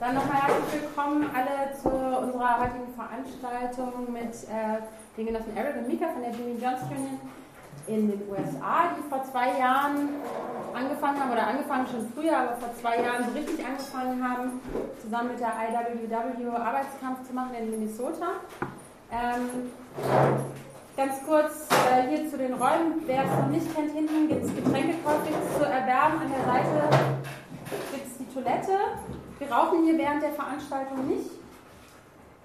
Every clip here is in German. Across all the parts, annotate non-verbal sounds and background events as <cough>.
Dann nochmal herzlich willkommen alle zu unserer heutigen Veranstaltung mit äh, den Genossen Eric und Mika von der Jimmy Johnson Union in den USA, die vor zwei Jahren angefangen haben, oder angefangen schon früher, aber vor zwei Jahren so richtig angefangen haben, zusammen mit der IWW Arbeitskampf zu machen in Minnesota. Ähm, ganz kurz äh, hier zu den Räumen. Wer es noch nicht kennt, hinten gibt es Getränkekäufig zu erwerben. An der Seite gibt es die Toilette. Wir rauchen hier während der Veranstaltung nicht.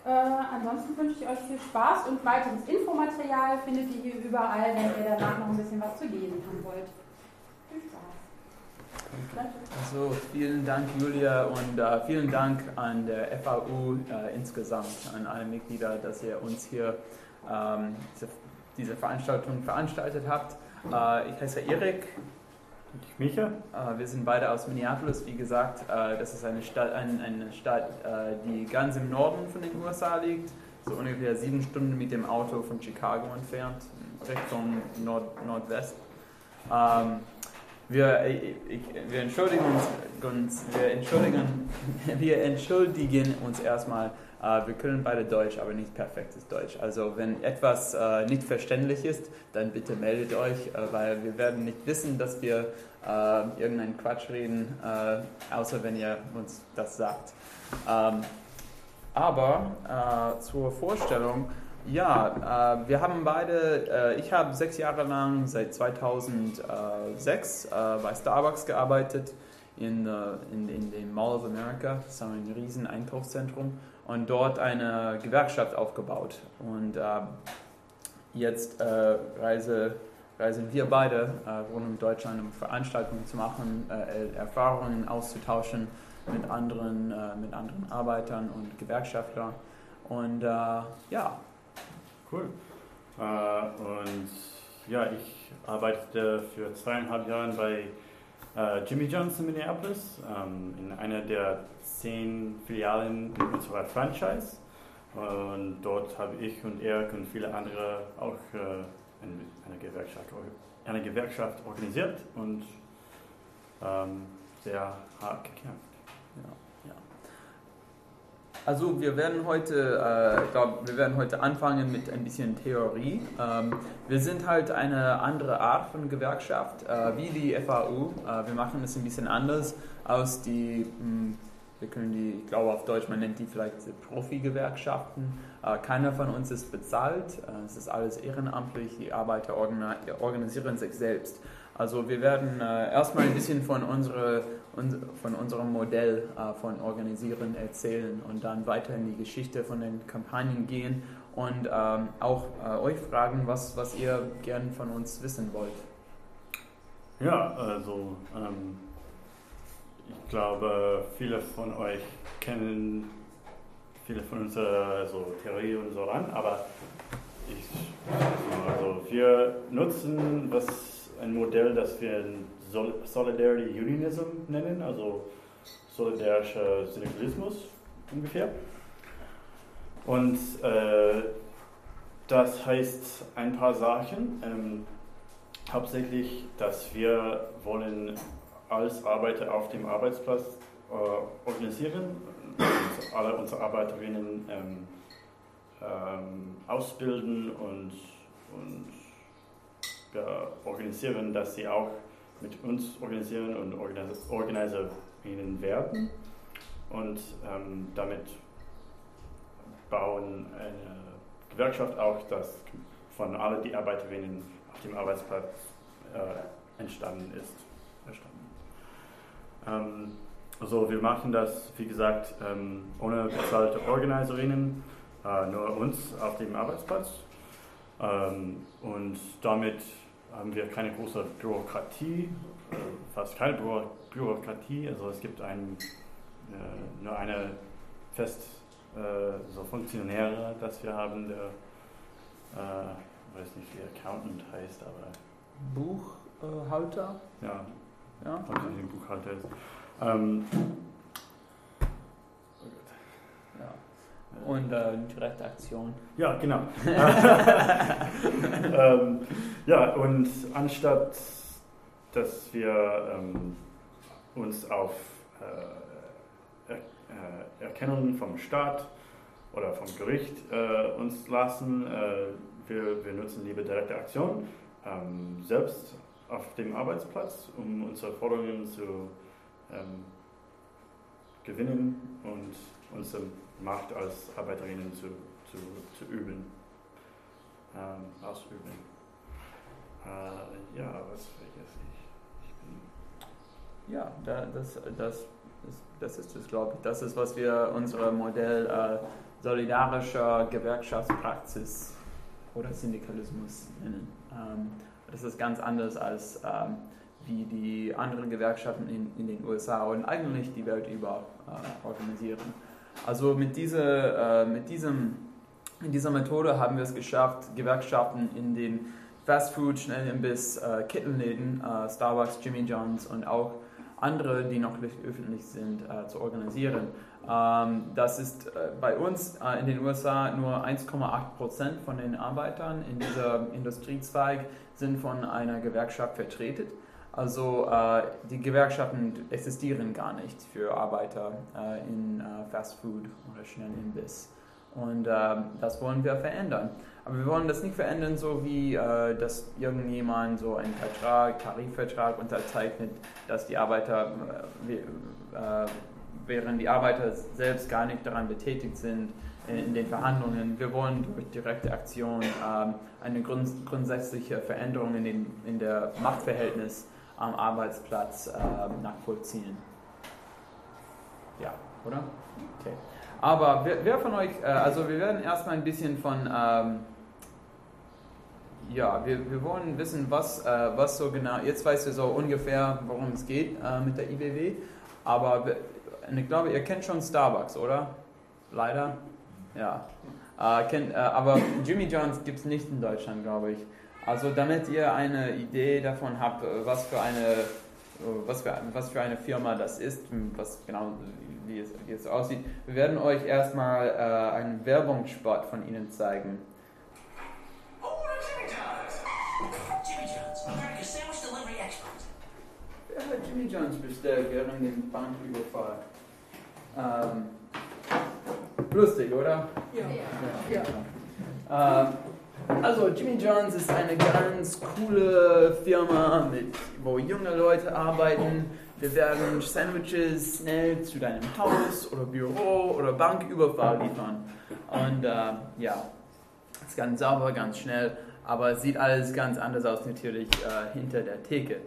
Äh, ansonsten wünsche ich euch viel Spaß und weiteres Infomaterial findet ihr hier überall, wenn ihr danach noch ein bisschen was zu lesen haben wollt. Viel Spaß. Also vielen Dank Julia und äh, vielen Dank an der FAU äh, insgesamt, an alle Mitglieder, dass ihr uns hier ähm, diese, diese, Veranstaltung veranstaltet habt. Äh, ich heiße Erik, ich Micha. Äh, wir sind beide aus Minneapolis, wie gesagt. Äh, das ist eine Stadt, eine Stadt, äh, die ganz im Norden von den USA liegt, so ungefähr sieben Stunden mit dem Auto von Chicago entfernt, Richtung Nord Nordwest. Ähm, wir, ich, wir, entschuldigen uns, wir, entschuldigen, <laughs> wir entschuldigen uns erstmal wir können beide Deutsch, aber nicht perfektes Deutsch. Also wenn etwas äh, nicht verständlich ist, dann bitte meldet euch, äh, weil wir werden nicht wissen, dass wir irgendeinen Quatsch reden, außer wenn ihr uns das sagt. Ähm, aber zur Vorstellung, ja, äh, wir haben beide, äh, ich habe sechs Jahre lang, seit 2006, äh, bei Starbucks gearbeitet in, in, in dem Mall of America, das ist ein riesen Einkaufszentrum und dort eine Gewerkschaft aufgebaut. Und äh, jetzt äh, reise, reisen wir beide äh, rund um Deutschland, um Veranstaltungen zu machen, äh, Erfahrungen auszutauschen mit anderen, äh, mit anderen Arbeitern und Gewerkschaftlern. Und äh, ja. Cool. und ja, ich arbeitete für zweieinhalb Jahre bei Jimmy John's in Minneapolis, ähm, in einer der zehn Filialen unserer Franchise. Und dort habe ich und Eric und viele andere auch äh, eine, Gewerkschaft, eine Gewerkschaft organisiert und ähm, sehr hart gekämpft. Ja. Also wir werden heute, äh, glaub, wir werden heute anfangen mit ein bisschen Theorie. Ähm, wir sind halt eine andere Art von Gewerkschaft, äh, wie die FAU. Äh, wir machen es ein bisschen anders aus die mh, hm, wir können die, ich glaube auf Deutsch, man nennt die vielleicht Profi-Gewerkschaften. Äh, keiner von uns ist bezahlt. Äh, es ist alles ehrenamtlich. Die Arbeiter organisieren sich selbst. Also wir werden äh, erstmal ein bisschen von, unsere, von unserem Modell von Organisieren erzählen und dann weiter in die Geschichte von den Kampagnen gehen und ähm, auch euch fragen, was, was ihr gern von uns wissen wollt. Ja, also ähm ich glaube, viele von euch kennen viele von unseren so, Theorien und so an, aber ich, also wir nutzen was, ein Modell, das wir Solidarity Unionism nennen, also solidarischer Syndikalismus ungefähr. Und äh, das heißt ein paar Sachen. Ähm, hauptsächlich, dass wir wollen als Arbeiter auf dem Arbeitsplatz äh, organisieren, also alle unsere Arbeiterinnen ähm, ähm, ausbilden und, und ja, organisieren, dass sie auch mit uns organisieren und Organiserinnen werden und ähm, damit bauen eine Gewerkschaft auch, dass von allen die Arbeiterinnen auf dem Arbeitsplatz äh, entstanden ist. Erstanden. Ähm, also wir machen das, wie gesagt, ähm, ohne bezahlte Organiserinnen, äh, nur uns auf dem Arbeitsplatz. Ähm, und damit haben wir keine große Bürokratie, äh, fast keine Bü Bürokratie. Also es gibt ein, äh, nur eine fest äh, so Funktionäre, das wir haben, der, äh, weiß nicht, wie Accountant heißt, aber Buchhalter? Ja, ja. Buchhalter ist. Ähm, ja. Und äh, die Redaktion. Ja, genau. <laughs> <laughs> ähm, ja, und anstatt dass wir ähm, uns auf äh, äh, Erkennung vom Staat oder vom Gericht äh, uns lassen. Äh, wir, wir nutzen lieber direkte Aktion ähm, selbst auf dem Arbeitsplatz, um unsere Forderungen zu ähm, gewinnen und unsere Macht als Arbeiterinnen zu, zu, zu üben, ähm, ausüben. Äh, ja, was vergesse ich? ich ja, da, das, das, ist, das ist es, glaube ich. Das ist, was wir unser Modell äh, solidarischer Gewerkschaftspraxis oder Syndikalismus nennen. Ähm, das ist ganz anders als ähm, wie die anderen Gewerkschaften in, in den USA und eigentlich die Welt über äh, organisieren. Also mit, dieser, äh, mit diesem, in dieser Methode haben wir es geschafft, Gewerkschaften in den Fastfood, Schnellimbiss, äh, Kettenläden, äh, Starbucks, Jimmy John's und auch andere, die noch nicht öffentlich sind, äh, zu organisieren. Ähm, das ist äh, bei uns äh, in den USA nur 1,8 Prozent von den Arbeitern in dieser Industriezweig sind von einer Gewerkschaft vertreten. Also äh, die Gewerkschaften existieren gar nicht für Arbeiter äh, in äh, Fast Food oder Schnellimbiss. Und ähm, das wollen wir verändern. Aber wir wollen das nicht verändern, so wie äh, dass irgendjemand so einen Vertrag, Tarifvertrag unterzeichnet, dass die Arbeiter, äh, äh, während die Arbeiter selbst gar nicht daran betätigt sind, in den Verhandlungen. Wir wollen durch direkte Aktion ähm, eine grund grundsätzliche Veränderung in, den, in der Machtverhältnis am Arbeitsplatz ähm, nachvollziehen. Ja, oder? Okay. Aber wer, wer von euch, äh, also wir werden erstmal ein bisschen von, ähm, ja, wir, wir wollen wissen, was, äh, was so genau, jetzt weißt du so ungefähr, worum es geht äh, mit der IBW, aber ich glaube, ihr kennt schon Starbucks, oder? Leider. Ja. Äh, kennt, äh, aber Jimmy John's gibt es nicht in Deutschland, glaube ich. Also damit ihr eine Idee davon habt, äh, was für eine, äh, was für, was für eine Firma das ist, was genau wie es, wie es aussieht, wir werden euch erstmal äh, einen Werbungsspot von ihnen zeigen. Oh, Jimmy John's! Jimmy John's, America's sandwich delivery expert. Wer hat Jimmy John's bestellt während dem Banküberfall? Ähm, lustig, oder? Ja. ja. Ähm, also Jimmy John's ist eine ganz coole Firma, mit, wo junge Leute arbeiten. Wir werden Sandwiches schnell zu deinem Haus oder Büro oder Banküberfall liefern. Und äh, ja, ist ganz sauber, ganz schnell, aber es sieht alles ganz anders aus natürlich äh, hinter der Theke,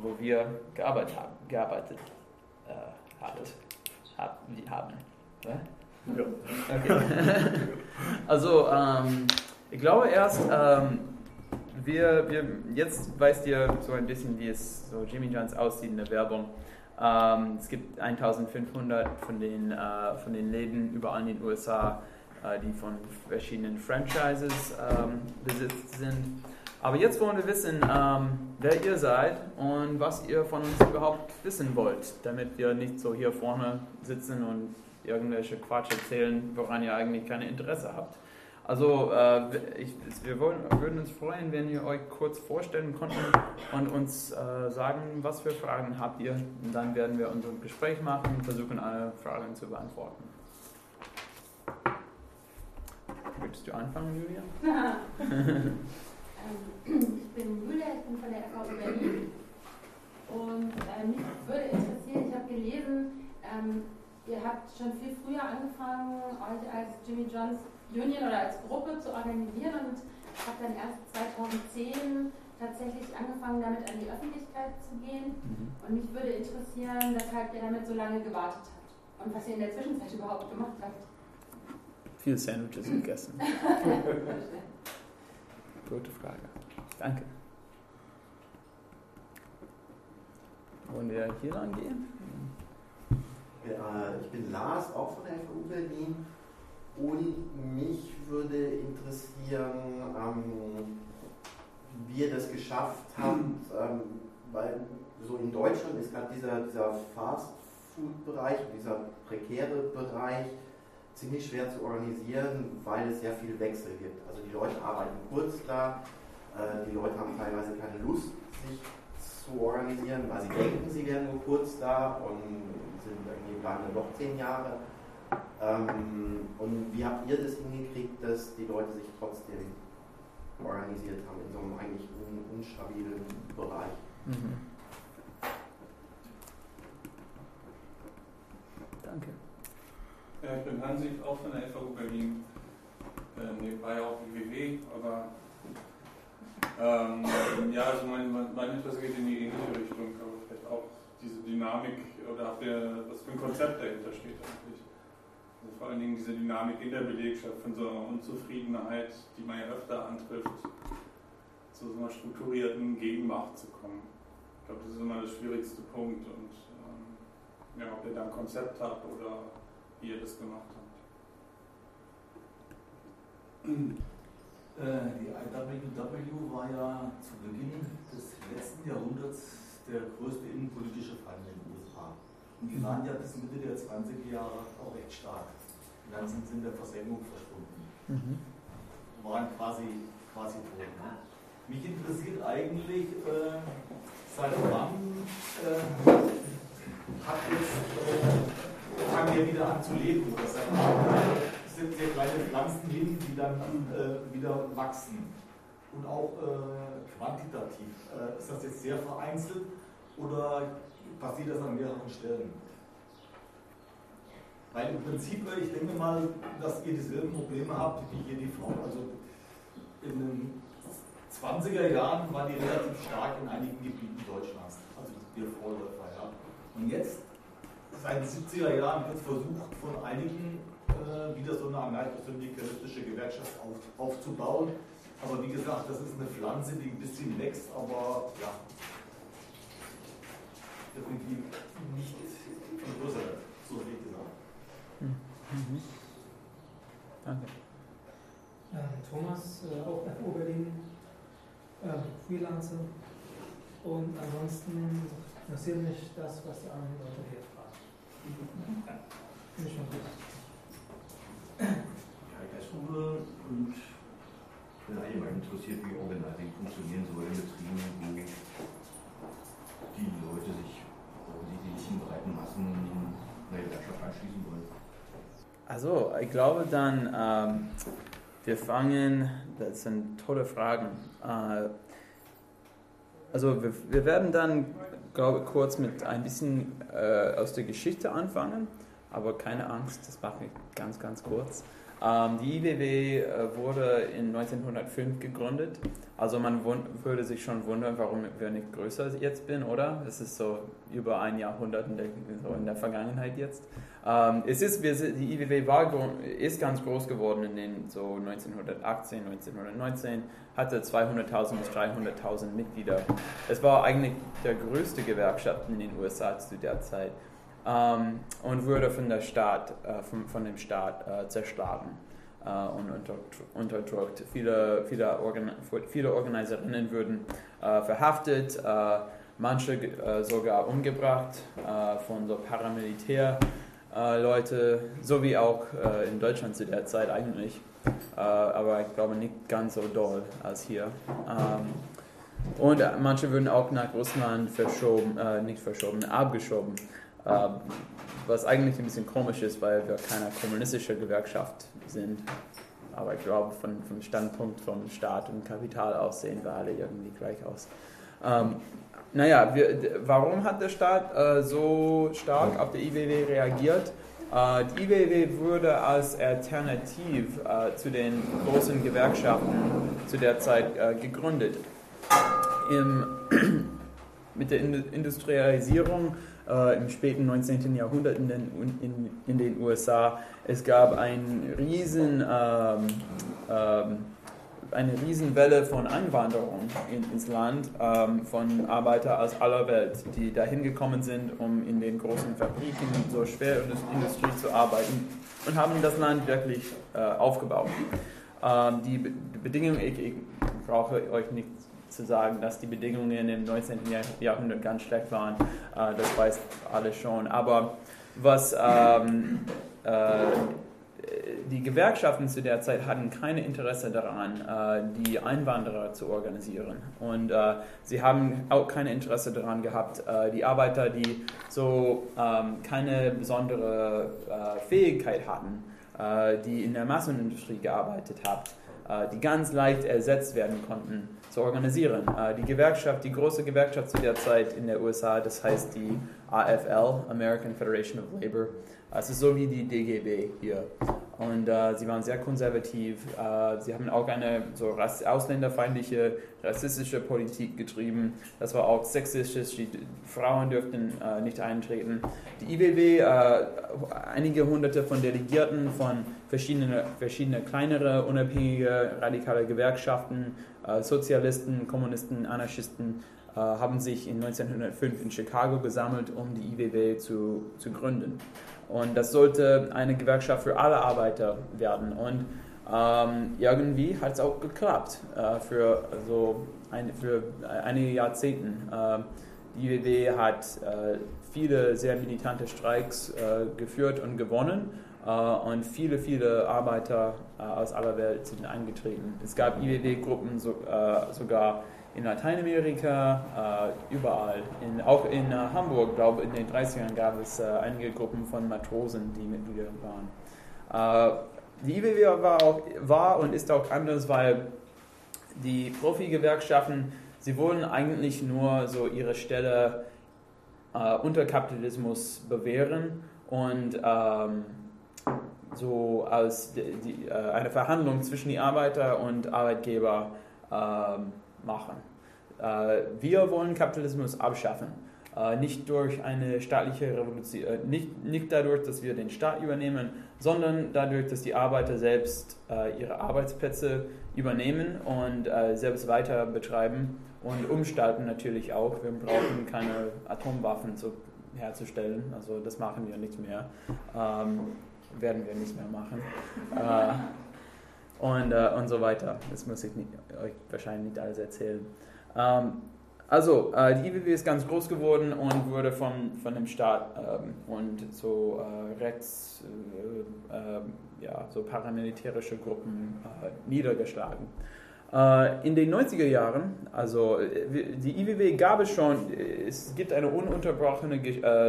wo wir gearbeitet haben. Gearbeitet äh, habt, hab, haben. Ja. Okay. <laughs> also ähm, ich glaube erst, ähm, wir, wir, jetzt weißt ihr so ein bisschen, wie es so Jimmy John's aussieht in der Werbung. Ähm, es gibt 1500 von den, äh, von den Läden überall in den USA, äh, die von verschiedenen Franchises ähm, besitzt sind. Aber jetzt wollen wir wissen, ähm, wer ihr seid und was ihr von uns überhaupt wissen wollt, damit wir nicht so hier vorne sitzen und irgendwelche Quatsch erzählen, woran ihr eigentlich kein Interesse habt. Also äh, ich, wir wollen, würden uns freuen, wenn ihr euch kurz vorstellen konnten und uns äh, sagen, was für Fragen habt ihr. Und dann werden wir unser Gespräch machen und versuchen, alle Fragen zu beantworten. Willst du anfangen, Julia? <laughs> ähm, ich bin Julia, ich bin von der FVB Berlin. Und äh, mich würde interessieren, ich habe gelesen, ähm, ihr habt schon viel früher angefangen, euch als Jimmy Johns Union oder als Gruppe zu organisieren und habe dann erst 2010 tatsächlich angefangen, damit an die Öffentlichkeit zu gehen. Mhm. Und mich würde interessieren, weshalb ihr damit so lange gewartet habt und was ihr in der Zwischenzeit überhaupt gemacht habt. Viele Sandwiches gegessen. <laughs> Gute Frage. Danke. Wollen wir hier lang gehen? Ja, ich bin Lars, auch von der FU Berlin. Und mich würde interessieren, ähm, wie ihr das geschafft habt, ähm, weil so in Deutschland ist gerade dieser, dieser Fast-Food-Bereich, dieser prekäre Bereich ziemlich schwer zu organisieren, weil es sehr viel Wechsel gibt. Also die Leute arbeiten kurz da, äh, die Leute haben teilweise keine Lust, sich zu organisieren, weil sie denken, sie wären nur kurz da und sind irgendwie bleiben dann doch zehn Jahre. Ähm, und wie habt ihr das hingekriegt, dass die Leute sich trotzdem organisiert haben in so einem eigentlich un unstabilen Bereich? Mhm. Danke. Ja, ich bin Hansi, auch von der FAU Berlin. Äh, nebenbei auch IWW, aber ähm, ja, also mein, mein Interesse geht in die ähnliche Richtung, aber vielleicht auch diese Dynamik oder habt ihr, was für ein Konzept dahinter steht eigentlich. Also vor allen Dingen diese Dynamik in der Belegschaft von so einer Unzufriedenheit, die man ja öfter antrifft, zu so einer strukturierten Gegenmacht zu kommen. Ich glaube, das ist immer der schwierigste Punkt und ähm, ja, ob ihr da ein Konzept habt oder wie ihr das gemacht habt. Äh, Die IWW war ja zu Beginn des letzten Jahrhunderts der größte innenpolitische Feind in den. Und die waren ja bis Mitte der 20er Jahre auch recht stark. Und dann sind sie in der Versenkung verschwunden. Mhm. Waren quasi, quasi tot. Ne? Mich interessiert eigentlich, äh, seit wann äh, hat jetzt, äh, fangen wir wieder an zu leben oder seit wann sind sehr kleine Pflanzen hin, die dann äh, wieder wachsen. Und auch äh, quantitativ. Äh, ist das jetzt sehr vereinzelt oder passiert das an mehreren Stellen? Weil im Prinzip, äh, ich denke mal, dass ihr dieselben Probleme habt wie hier die Frauen. Also in den 20er Jahren waren die relativ stark in einigen Gebieten Deutschlands, also ihr Vorläufer. Ja. Und jetzt, seit den 70er Jahren, wird versucht, von einigen äh, wieder so eine anarcho-syndikalistische Gewerkschaft auf, aufzubauen. Aber wie gesagt, das ist eine Pflanze, die ein bisschen wächst, aber ja, irgendwie nicht viel größer, so wie gesagt. Mhm. Danke. Thomas, äh, auch FO Berlin, ähm, Freelancer. Und ansonsten interessiert mich das, was die anderen Leute hier fragen. Finde ich schon gut. Ja, ich heiße Uwe und bin allgemein interessiert, wie Organizing funktionieren soll in Betrieben, wo die Leute sich offensichtlich in breiten Massen einer Gewerkschaft anschließen wollen. Also, ich glaube dann, ähm, wir fangen, das sind tolle Fragen. Äh, also, wir, wir werden dann, glaube ich, kurz mit ein bisschen äh, aus der Geschichte anfangen, aber keine Angst, das mache ich ganz, ganz kurz. Ähm, die IWW äh, wurde in 1905 gegründet. Also man würde sich schon wundern, warum wir nicht größer jetzt bin, oder? Es ist so über ein Jahrhundert in der, so in der Vergangenheit jetzt. Ähm, es ist, die IWW war, ist ganz groß geworden in den so 1918, 1919, hatte 200.000 bis 300.000 Mitglieder. Es war eigentlich der größte Gewerkschaft in den USA zu der Zeit ähm, und wurde von der Staat, äh, von, von dem Staat äh, zerschlagen äh, und unter, unterdrückt. Viele, viele, Organ viele Organiserinnen wurden äh, verhaftet, äh, manche sogar umgebracht von so Paramilitär. Leute, so wie auch äh, in Deutschland zu der Zeit eigentlich, äh, aber ich glaube nicht ganz so doll als hier. Ähm, und manche wurden auch nach Russland verschoben, äh, nicht verschoben, abgeschoben. Äh, was eigentlich ein bisschen komisch ist, weil wir keine kommunistische Gewerkschaft sind. Aber ich glaube, von, vom Standpunkt vom Staat und Kapital aus sehen wir alle irgendwie gleich aus. Ähm, naja, wir, warum hat der Staat äh, so stark auf die IWW reagiert? Äh, die IWW wurde als Alternativ äh, zu den großen Gewerkschaften zu der Zeit äh, gegründet. Im, <clears throat> mit der Indu- Industrialisierung äh, im späten 19. Jahrhundert in den, in, in den USA, es gab ein riesen, ähm, ähm, eine Riesenwelle von Einwanderung in, ins Land ähm, von Arbeitern aus aller Welt, die dahin gekommen sind, um in den großen Fabriken, so Schwerindustrie zu arbeiten und haben das Land wirklich äh, aufgebaut. Ähm, die, Be Bedingungen, ich, ich brauche euch nicht zu sagen, dass die Bedingungen im 19. Jahr- Jahrhundert ganz schlecht waren, äh, das weiß alle schon. Aber was ähm, äh, die Gewerkschaften zu der Zeit hatten kein Interesse daran, äh, die Einwanderer zu organisieren. Und äh, sie haben auch kein Interesse daran gehabt, äh, die Arbeiter, die so ähm, keine besondere äh, Fähigkeit hatten, die in der Massenindustrie gearbeitet haben, die ganz leicht ersetzt werden konnten, zu organisieren. Äh, die Gewerkschaft, die große Gewerkschaft zu der Zeit in der USA, das heißt die AFL, American Federation of Labor, es ist so wie die DGB hier. Und äh, sie waren sehr konservativ. Äh, sie haben auch eine so rass ausländerfeindliche, rassistische Politik getrieben. Das war auch sexistisch. Die Frauen dürften äh, nicht eintreten. Die IWW, äh, einige hunderte von Delegierten von verschiedenen verschiedene kleinere, unabhängige, radikale Gewerkschaften, äh, Sozialisten, Kommunisten, Anarchisten, äh, haben sich in 1905 in Chicago gesammelt, um die IWW zu, zu gründen. Und das sollte eine Gewerkschaft für alle Arbeiter werden. Und ähm, irgendwie hat es auch geklappt äh, für, also ein, für einige Jahrzehnte. Äh, die IWW hat äh, viele sehr militante Streiks äh, geführt und gewonnen. äh, und viele, viele Arbeiter äh, aus aller Welt sind eingetreten. Es gab IWW-Gruppen so, sogar in Lateinamerika, äh, überall. In, auch in äh, Hamburg, glaube ich, in den 30ern gab es äh, einige Gruppen von Matrosen, die Mitglieder waren. Äh, die IWW war, auch, war und ist auch anders, weil die Profi-Gewerkschaften, sie wollen eigentlich nur so ihre Stelle äh, unter Kapitalismus bewähren und ähm, so als die, die, äh, eine Verhandlung zwischen die Arbeiter und Arbeitgeber ähm, machen. Äh, wir wollen Kapitalismus abschaffen. Äh, nicht durch eine staatliche Revolution, äh, nicht, nicht dadurch, dass wir den Staat übernehmen, sondern dadurch, dass die Arbeiter selbst ihre Arbeitsplätze übernehmen und selbst weiter betreiben und umgestalten natürlich auch. Wir brauchen keine Atomwaffen zu, herzustellen, also das machen wir nicht mehr, ähm, werden wir nicht mehr machen. Äh, und, äh, und so weiter. Das muss ich nicht, euch wahrscheinlich nicht alles erzählen. Ähm, also, äh, die IWW ist ganz groß geworden und wurde von, von dem Staat ähm, und so äh, rechts, äh, äh, ja, so paramilitärische Gruppen äh, niedergeschlagen. In den 90er Jahren, also die IWW gab es schon, es gibt eine ununterbrochene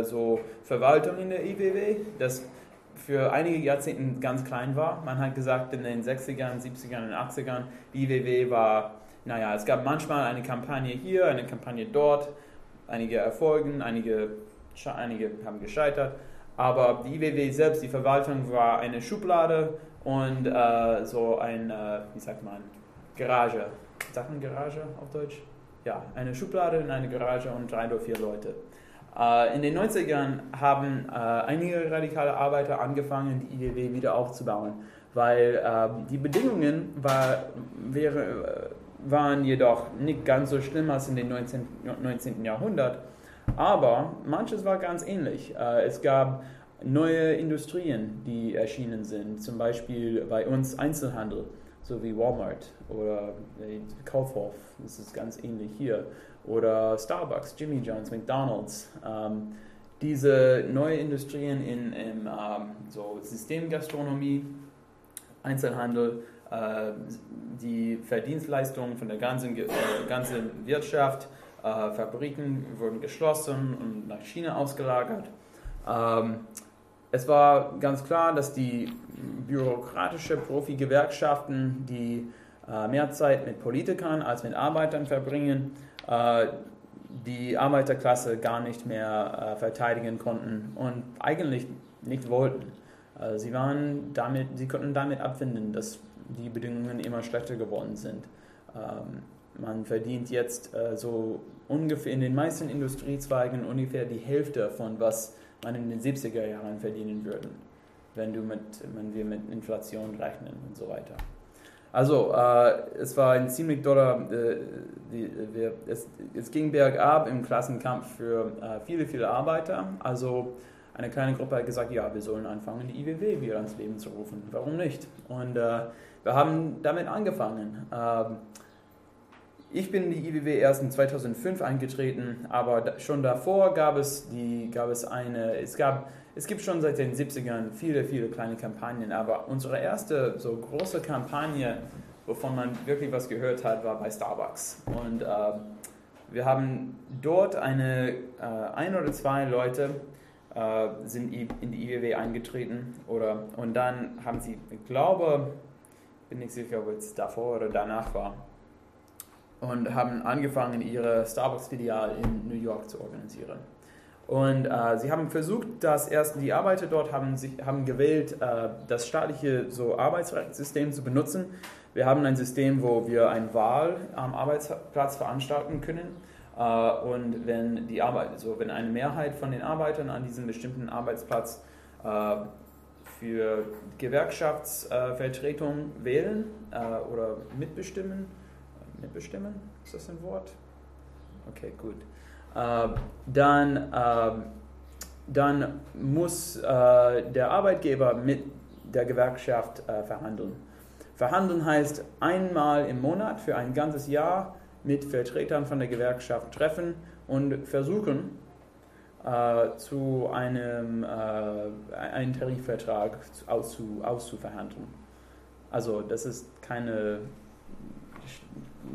so Verwaltung in der IWW, das für einige Jahrzehnte ganz klein war. Man hat gesagt, in den 60ern, 70ern und 80ern, die IWW war, naja, es gab manchmal eine Kampagne hier, eine Kampagne dort, einige erfolgen, einige, einige haben gescheitert. Aber die IWW selbst, die Verwaltung, war eine Schublade und äh, so ein, äh, wie sagt man, Garage. Sagt man Garage auf Deutsch? Ja, eine Schublade in eine Garage und drei oder vier Leute. Äh, in den 90ern haben äh, einige radikale Arbeiter angefangen, die IWW wieder aufzubauen, weil äh, die Bedingungen war, wäre, waren jedoch nicht ganz so schlimm als in den 19. 19. Jahrhundert, aber manches war ganz ähnlich. Es gab neue Industrien, die erschienen sind, zum Beispiel bei uns Einzelhandel, so wie Walmart oder Kaufhof, das ist ganz ähnlich hier oder Starbucks, Jimmy John's, McDonald's. Ähm, diese neuen Industrien in, in ähm, so Systemgastronomie, Einzelhandel, äh, die Verdienstleistungen von der ganzen, äh, ganzen Wirtschaft, äh, Fabriken wurden geschlossen und nach China ausgelagert. Ähm, es war ganz klar, dass die bürokratische Profi-Gewerkschaften, die äh, mehr Zeit mit Politikern als mit Arbeitern verbringen, die Arbeiterklasse gar nicht mehr äh, verteidigen konnten und eigentlich nicht wollten. Also sie, waren damit, sie konnten damit abfinden, dass die Bedingungen immer schlechter geworden sind. Ähm, man verdient jetzt äh, so ungefähr in den meisten Industriezweigen ungefähr die Hälfte von was man in den 70er Jahren verdienen würde, wenn, du mit, wenn wir mit Inflation rechnen und so weiter. Also, äh, es war ein ziemlich doller, äh, die, wir, es, es, ging bergab im Klassenkampf für äh, viele, viele Arbeiter. Also, eine kleine Gruppe hat gesagt, ja, wir sollen anfangen, die IWW wieder ans Leben zu rufen. Warum nicht? Und äh, wir haben damit angefangen. Ähm, ich bin in die IWW erst in 2005 eingetreten, aber schon davor gab es, die, gab es eine, es gab es gibt schon seit den 70ern viele, viele kleine Kampagnen, aber unsere erste so große Kampagne, wovon man wirklich was gehört hat, war bei Starbucks. Und äh, wir haben dort eine, äh, ein oder zwei Leute äh, sind in die IWW eingetreten oder, und dann haben sie, ich glaube, bin nicht sicher, ob es davor oder danach war, und haben angefangen, ihre Starbucks-Filiale in New York zu organisieren. Und äh, sie haben versucht, dass erst die Arbeiter dort haben, sich, haben gewählt, äh, das staatliche so Arbeitsrechtssystem zu benutzen. Wir haben ein System, wo wir eine Wahl am Arbeitsplatz veranstalten können. Äh, und wenn die Arbeit, also wenn eine Mehrheit von den Arbeitern an diesem bestimmten Arbeitsplatz äh, für Gewerkschaftsvertretung wählen äh, oder mitbestimmen, mitbestimmen, ist das ein Wort? Okay, gut. Äh, dann, äh, dann muss äh, der Arbeitgeber mit der Gewerkschaft äh, verhandeln. Verhandeln heißt einmal im Monat für ein ganzes Jahr mit Vertretern von der Gewerkschaft treffen und versuchen, äh, zu einem äh, einen Tarifvertrag zu- auszu, auszuverhandeln. Also das ist keine,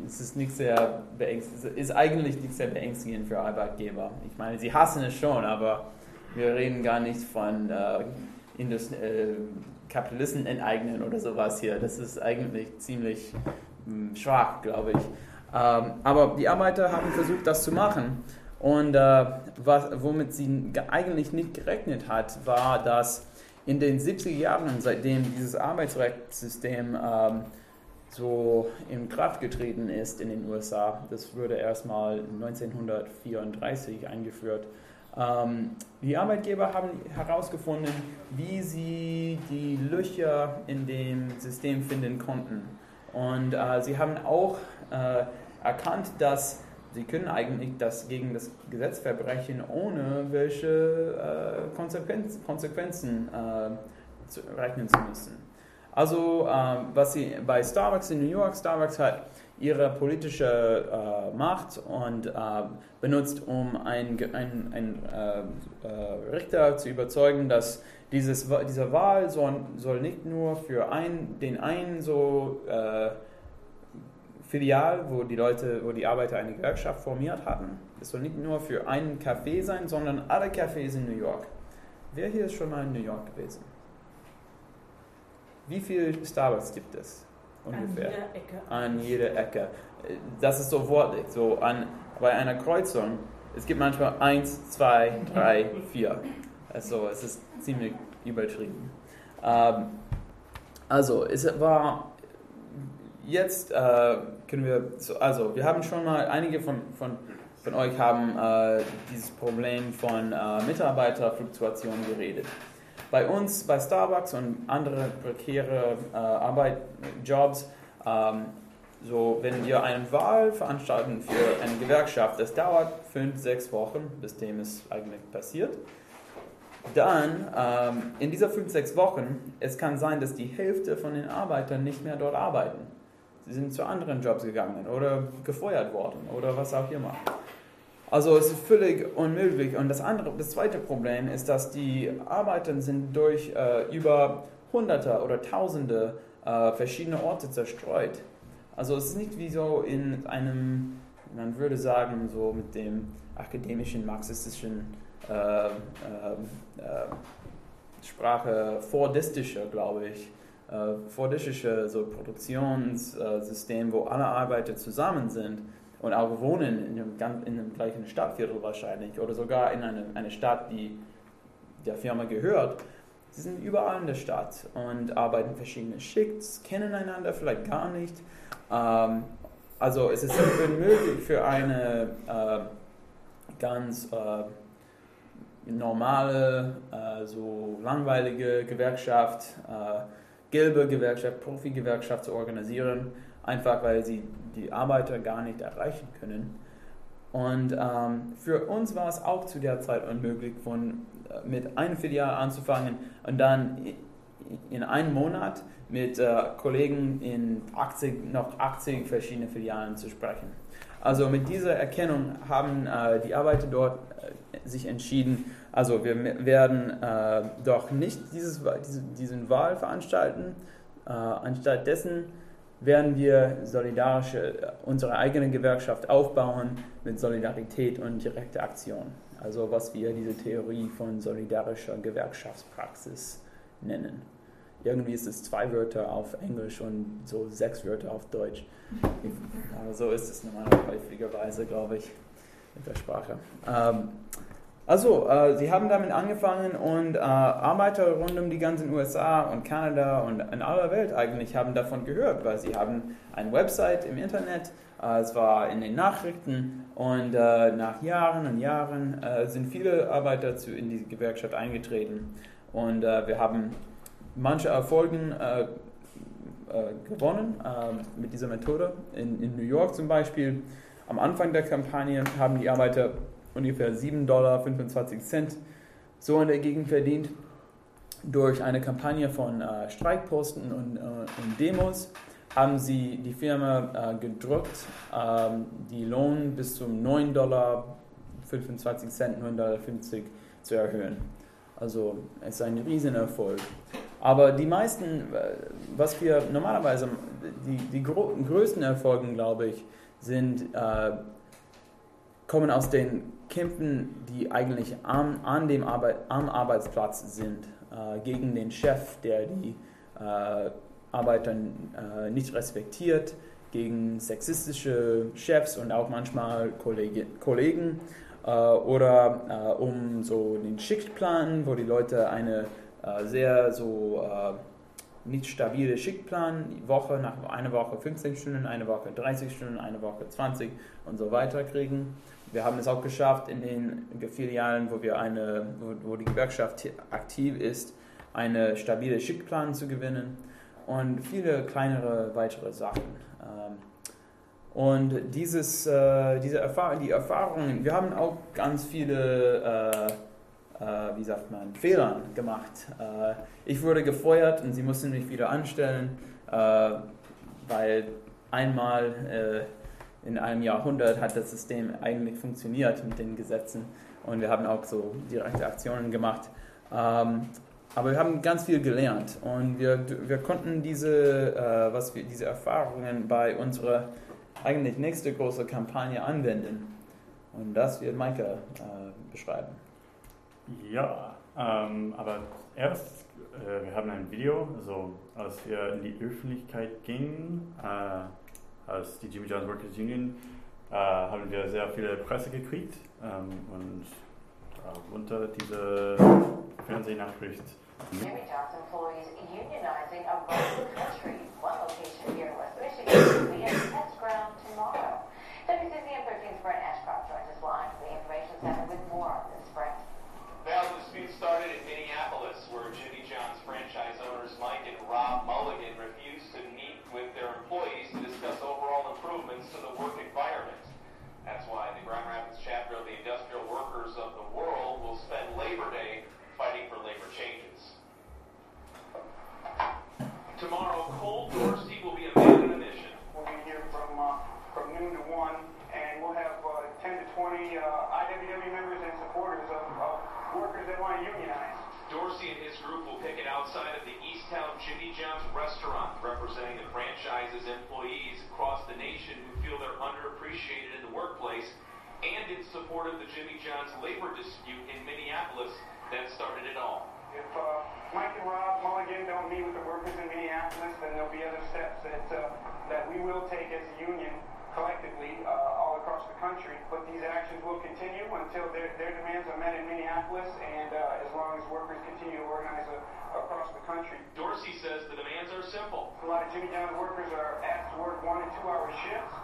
es ist nicht sehr beängstigend, ist eigentlich nicht sehr beängstigend für Arbeitgeber. Ich meine, sie hassen es schon, aber wir reden gar nicht von äh, Indus, äh, Kapitalisten enteignen oder sowas hier. Das ist eigentlich ziemlich mh, schwach, glaube ich. Ähm, aber die Arbeiter haben versucht, das zu machen. Und äh, was, womit sie ge- eigentlich nicht gerechnet hat, war, dass in den 70er Jahren, seitdem dieses Arbeitsrechtssystem ähm, so in Kraft getreten ist in den USA, das wurde erstmal 1934 eingeführt, ähm, die Arbeitgeber haben herausgefunden, wie sie die Löcher in dem System finden konnten. Und äh, sie haben auch äh, erkannt, dass sie können eigentlich das gegen das Gesetz verbrechen, ohne welche äh, Konsequenz, Konsequenzen äh, rechnen zu müssen. Also äh, was sie bei Starbucks in New York, Starbucks hat ihre politische äh, Macht und äh, benutzt, um einen ein, ein, äh, äh, Richter zu überzeugen, dass dieses, diese Wahl soll, soll nicht nur für ein, den einen so äh, Filial, wo die Leute, wo die Arbeiter eine Gewerkschaft formiert hatten. Es soll nicht nur für einen Café sein, sondern alle Cafés in New York. Wer hier ist schon mal in New York gewesen? Wie viele Starbucks gibt es ungefähr? An jeder Ecke. An jeder Ecke. Das ist so wortlich, so an, bei einer Kreuzung. Es gibt manchmal eins, zwei, drei, vier. Also es ist ziemlich übertrieben. Ähm, also es war jetzt äh, können wir so, also wir haben schon mal einige von, von, von euch haben äh, dieses Problem von äh, Mitarbeiterfluktuation geredet. Bei uns, bei Starbucks und andere prekäre äh, Arbeitjobs, ähm, so wenn wir eine Wahl veranstalten für eine Gewerkschaft, das dauert fünf, sechs Wochen, bis dem es eigentlich passiert. Dann, ähm, in dieser fünf, sechs Wochen, es kann sein, dass die Hälfte von den Arbeitern nicht mehr dort arbeiten. Sie sind zu anderen Jobs gegangen oder gefeuert worden oder was auch immer. Also es ist völlig unmöglich. Und das andere, das zweite Problem ist, dass die Arbeiter sind durch äh, über Hunderte oder Tausende äh, verschiedene Orte zerstreut. Also es ist nicht wie so in einem, man würde sagen, so mit dem akademischen, marxistischen äh, äh, äh, Sprache fordistische, glaube ich. Äh, fordistische so Produktionssystem, wo alle Arbeiter zusammen sind und auch wohnen in dem, in dem gleichen Stadtviertel wahrscheinlich oder sogar in eine, eine Stadt, die der Firma gehört. Sie sind überall in der Stadt und arbeiten verschiedene Schichts, kennen einander vielleicht gar nicht. Ähm, also es ist unmöglich für eine äh, ganz äh, normale, äh, so langweilige Gewerkschaft, äh, gelbe Gewerkschaft, Profi-Gewerkschaft zu organisieren, einfach weil sie die Arbeiter gar nicht erreichen können. Und ähm, für uns war es auch zu der Zeit unmöglich, von, äh, mit einem Filial anzufangen und dann in einem Monat mit äh, Kollegen in 80, noch 80 verschiedene Filialen zu sprechen. Also mit dieser Erkennung haben äh, die Arbeiter dort äh, sich entschieden, also wir werden äh, doch nicht dieses, diesen Wahl veranstalten. Äh, anstatt dessen werden wir solidarische, unsere eigene Gewerkschaft aufbauen mit Solidarität und direkter Aktion. Also was wir diese Theorie von solidarischer Gewerkschaftspraxis nennen. Irgendwie ist es zwei Wörter auf Englisch und so sechs Wörter auf Deutsch. Aber so ist es normalerweise glaube ich, mit der Sprache. Ähm, also, äh, sie haben damit angefangen und äh, Arbeiter rund um die ganzen USA und Kanada und in aller Welt eigentlich haben davon gehört, weil sie haben eine Website im Internet, äh, es war in den Nachrichten und äh, nach Jahren und Jahren äh, sind viele Arbeiter zu, in die Gewerkschaft eingetreten und äh, wir haben manche Erfolgen äh, gewonnen mit dieser Methode. In, in New York zum Beispiel, am Anfang der Kampagne haben die Arbeiter ungefähr 7,25 Dollar so in der Gegend verdient. Durch eine Kampagne von äh, Streikposten und, äh, und Demos haben sie die Firma äh, gedrückt, ähm, die Lohn bis zum 9,25 Dollar, 9,50 Dollar zu erhöhen. Also es ist ein Riesenerfolg. Aber die meisten, äh, was wir normalerweise, die, die größten Erfolge, glaube ich, sind, äh, kommen aus den Kämpfen, die eigentlich am, an dem Arbeit, am Arbeitsplatz sind, äh, gegen den Chef, der die äh, Arbeiter äh, nicht respektiert, gegen sexistische Chefs und auch manchmal Kollegi Kollegen äh, oder äh, um so den Schichtplan, wo die Leute eine sehr so nicht stabile Schichtplan, Woche nach einer Woche 15 Stunden, eine Woche 30 Stunden, eine Woche 20 und so weiter kriegen. Wir haben es auch geschafft, in den Filialen, wo, wir eine, wo, wo die Gewerkschaft aktiv ist, eine stabile Schichtplan zu gewinnen und viele kleinere weitere Sachen. Ähm, Und dieses, äh, diese Erfahrung, die Erfahrungen, wir haben auch ganz viele, äh, äh, wie sagt man, Fehler gemacht. Ich wurde gefeuert und sie mussten mich wieder anstellen, weil einmal in einem Jahrhundert hat das System eigentlich funktioniert mit den Gesetzen und wir haben auch so direkte Aktionen gemacht. Ähm, aber wir haben ganz viel gelernt und wir, wir konnten diese, äh, was wir, diese Erfahrungen bei unserer eigentlich nächste große Kampagne anwenden. Und das wird Maike äh, beschreiben. Ja, ähm, aber erst, äh, wir haben ein Video, also als wir in die Öffentlichkeit gingen, äh, als die Jimmy John's Workers Union, äh, haben wir sehr viele Presse gekriegt ähm, und darunter diese Fernsehnachricht. Jimmy John's employees unionizing around the country. One location here in West Michigan will be a test ground tomorrow. WCCM 13's Brent Ashcroft joins us live. The information center with more on this, Brent. Now, the dispute started in Minneapolis, where Jimmy John's franchise owners Mike and Rob Mulligan refused to meet with their employees to discuss overall improvements to the work environment. That's why the Grand Rapids chapter of the Industrial Workers of the World will spend Labor Day fighting for labor changes. Tomorrow, Cole Dorsey will be a on a mission. We'll be here from, uh, from noon to one, and we'll have uh, 10 to 20 uh, IWW members and supporters of, of workers that want to unionize. Dorsey and his group will picket outside of the Easttown Jimmy John's restaurant, representing the franchise's employees across the nation who feel they're underappreciated in the workplace, and in support of the Jimmy John's labor dispute in Minneapolis that started it all. If uh, Mike and Rob Mulligan don't meet with the workers in Minneapolis, then there'll be other steps that, uh, that we will take as a union collectively uh, all across the country. But these actions will continue until their, their demands are met in Minneapolis and uh, as long as workers continue to organize uh, across the country. Dorsey says the demands are simple. A lot of Jimmy John's workers are asked to work one and two hour shifts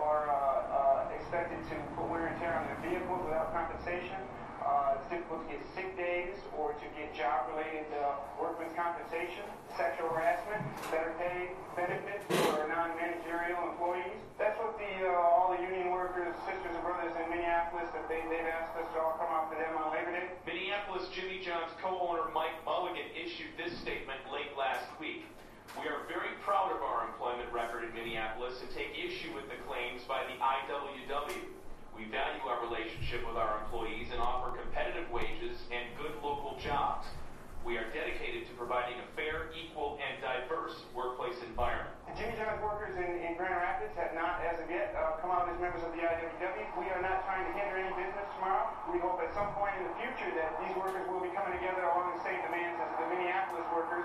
or uh, uh, expected to put wear and tear on their vehicles without compensation. Uh, it's difficult to get sick days or to get job related uh, workman's compensation, sexual harassment, better pay benefits for non managerial employees. That's what the uh, all the union workers, sisters and brothers in Minneapolis that they, they've asked us to all come out for them on Labor Day. Minneapolis Jimmy John's co-owner Mike Mulligan issued this statement late last week. We are very proud of our employment record in Minneapolis and take issue with the claims by the IWW. We value our relationship with our employees and offer competitive wages and good local jobs. We are dedicated to providing a fair, equal, and diverse workplace environment. The Jimmy John's workers in, in, Grand Rapids have not, as of yet, uh, come out as members of the IWW. We are not trying to hinder any business tomorrow. We hope at some point in the future that these workers will be coming together along the same demands as the Minneapolis workers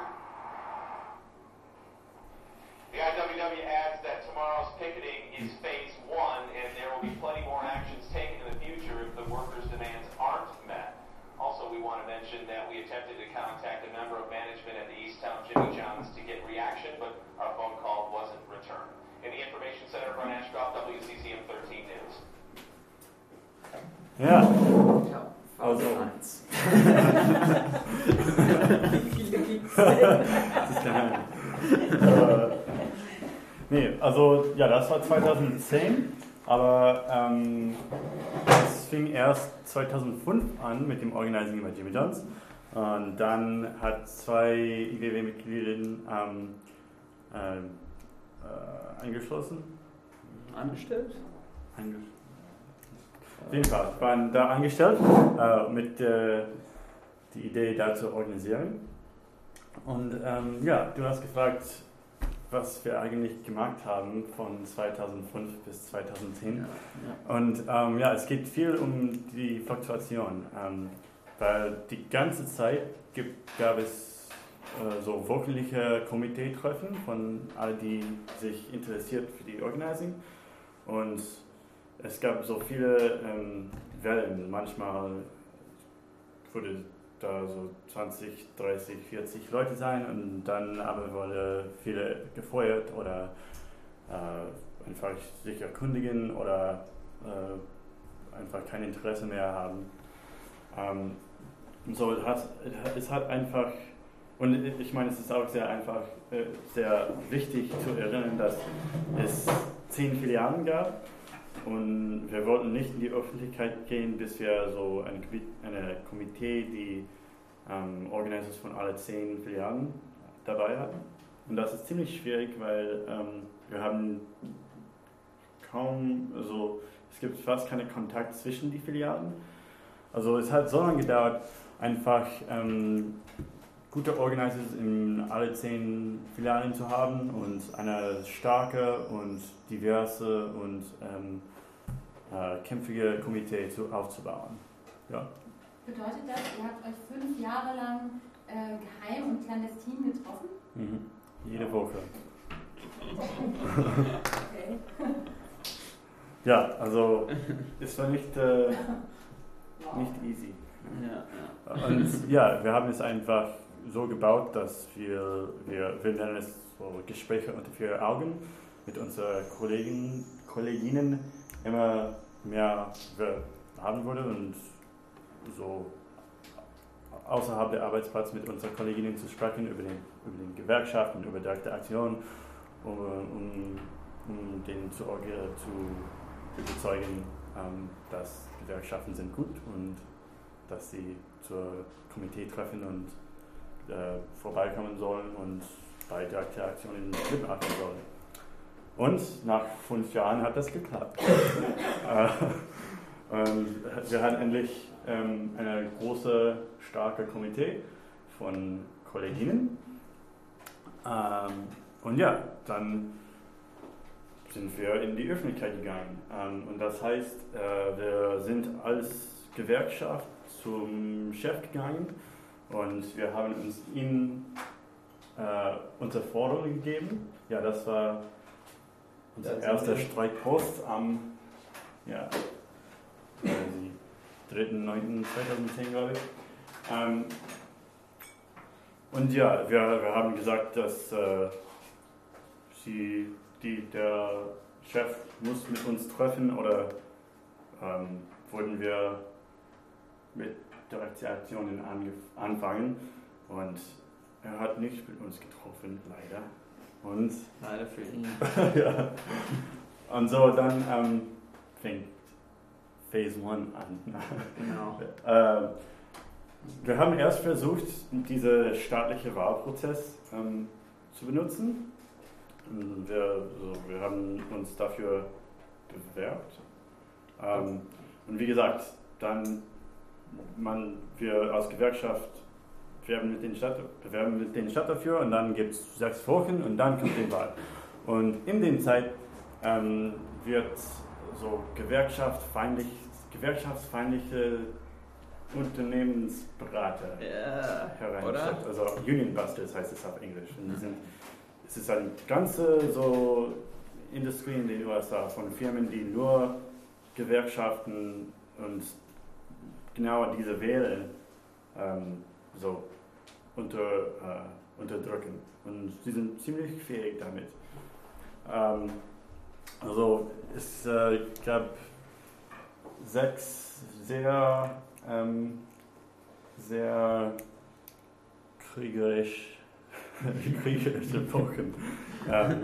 the IWW adds that tomorrow's picketing is phase one, and there will be plenty more actions taken in the future if the workers' demands aren't met. Also, we want to mention that we attempted to contact a member of management at the Easttown Jimmy John's to get reaction, but our phone call wasn't returned. In the Information Center from Ashcroft, WCCM 13 News. Ja. Ja, Also. eins. Nee, also ja, das war 2010, aber ähm, es fing erst 2005 an mit dem Organizing bei Jimmy John's. Und dann hat zwei IWW-Mitglieder ähm, ähm, äh, eingeschlossen. Angestellt? Angestellt. Auf jeden Fall waren da angestellt äh, mit äh, die Idee da zu organisieren. Und ähm, ja, du hast gefragt, was wir eigentlich gemacht haben von 2005 bis 2010. Ja, ja. Und ähm, ja, es geht viel um die Fluktuation, ähm, weil die ganze Zeit gibt, gab es äh, so wöchentliche Komiteetreffen von all die sich interessiert für die Organizing. Und es gab so viele ähm, Wellen. Manchmal wurde da so 20, 30, 40 Leute sein und dann aber wurde viele gefeuert oder äh, einfach sich erkundigen oder äh, einfach kein Interesse mehr haben. Ähm, so es hat, es hat einfach, und ich meine, es ist auch sehr einfach, äh, sehr wichtig zu erinnern, dass es zehn Filialen gab und wir wollten nicht in die Öffentlichkeit gehen, bis wir so eine, eine Komitee, die ähm, Organisers von alle zehn Filialen dabei hatten. Und das ist ziemlich schwierig, weil ähm, wir haben kaum, also es gibt fast keinen Kontakt zwischen die Filialen. Also es hat so lange gedauert, einfach ähm, gute Organisers in alle zehn Filialen zu haben und eine starke und diverse und ähm, äh, kämpfige Komitee zu, aufzubauen. Ja. Bedeutet das, ihr habt euch fünf Jahre lang äh, geheim und clandestin getroffen? Mhm. Jede Woche. Okay. <laughs> Ja, also es war nicht, äh, nicht easy. Ja, ja. Und ja, wir haben es einfach so gebaut, dass wir, wir, wir nennen es so Gespräche unter vier Augen mit unseren Kollegen, Kolleginnen immer mehr haben würde und so außerhalb der Arbeitsplatz mit unseren Kolleginnen zu sprechen über den, über den Gewerkschaften, über direkte Aktionen, um, um, um denen zu, zu überzeugen, ähm, dass Gewerkschaften sind gut und dass sie zur Komitee treffen und äh, vorbeikommen sollen und bei direkter Aktionen mitmachen sollen. Und nach fünf Jahren hat das geklappt. äh, und wir hatten endlich ähm, eine große, starke Komitee von Kolleginnen. Ähm, und ja, dann sind wir in die Öffentlichkeit gegangen. Ähm, und das heißt, äh, wir sind als Gewerkschaft zum Chef gegangen und wir haben uns ihm äh, unsere Forderungen gegeben. Ja, das war unser erster Streikpost am ja, äh, 3.9.2010, glaube ich. Ähm, und ja, wir, wir haben gesagt, dass äh, sie, die, der Chef muss mit uns treffen oder ähm, wollten wir mit Direktaktionen ange anfangen. Und er hat nicht mit uns getroffen, leider. Und Leider für <laughs> ihn. <laughs> ja. Und so dann ähm, fängt Phase 1 an. <laughs> Genau. äh, wir haben erst versucht, diesen staatlichen Wahlprozess ähm, zu benutzen. Wir, so, wir haben uns dafür bewerbt. Ähm, und wie gesagt, dann man, wir als Gewerkschaft werben mit den Stadt, bewerben mit den Stadt dafür und dann gibt es sechs Wochen und dann kommt die Wahl. Und in der Zeit ähm, wird so gewerkschaftsfeindlich, gewerkschaftsfeindliche Unternehmensberater Ja, hereingestellt. Also Union Busters heißt es auf Englisch. Und sind, es ist eine ganze so Industrie in den USA von Firmen, die nur Gewerkschaften und genau diese Wähler ähm, so unter, äh, unterdrücken. Und sie sind ziemlich fähig damit. Ähm, also es äh, gab sechs sehr, ähm, sehr kriegerisch, <laughs> kriegerische Epochen. Ähm,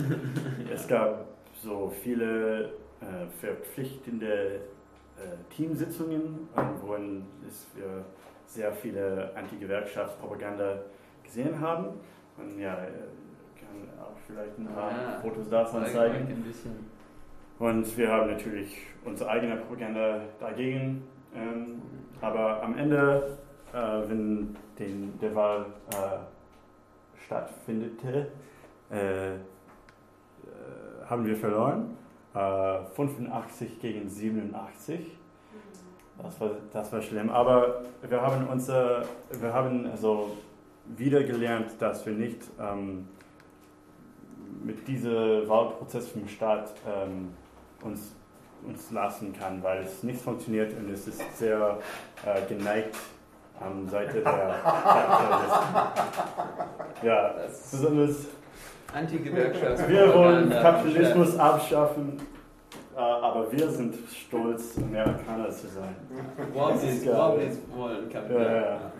es gab so viele äh, verpflichtende äh, Teamsitzungen, ähm, wo es sehr viele Anti-Gewerkschaftspropaganda gesehen haben. Und ja, ich kann auch vielleicht ein paar Ja, Fotos davon zeig zeigen. Und wir haben natürlich unsere eigene Propaganda dagegen. Ähm, aber am Ende, äh, wenn den, der Wahl äh, stattfindete, äh, äh, haben wir verloren. Äh, 85 gegen 87. Das war, das war schlimm. Aber wir haben, unser, wir haben also wieder gelernt, dass wir nicht ähm, mit diesem Wahlprozess vom Staat ähm, uns, uns lassen kann, weil es nicht funktioniert und es ist sehr äh, geneigt am Seite der Kapitalisten. Ja, besonders Anti-Gewerkschafts- wir wollen. Kapitalismus abschaffen, aber wir sind stolz, Amerikaner zu sein. Wobblies, geil. Wobblies wollen Ja, Kapital. ja, ja.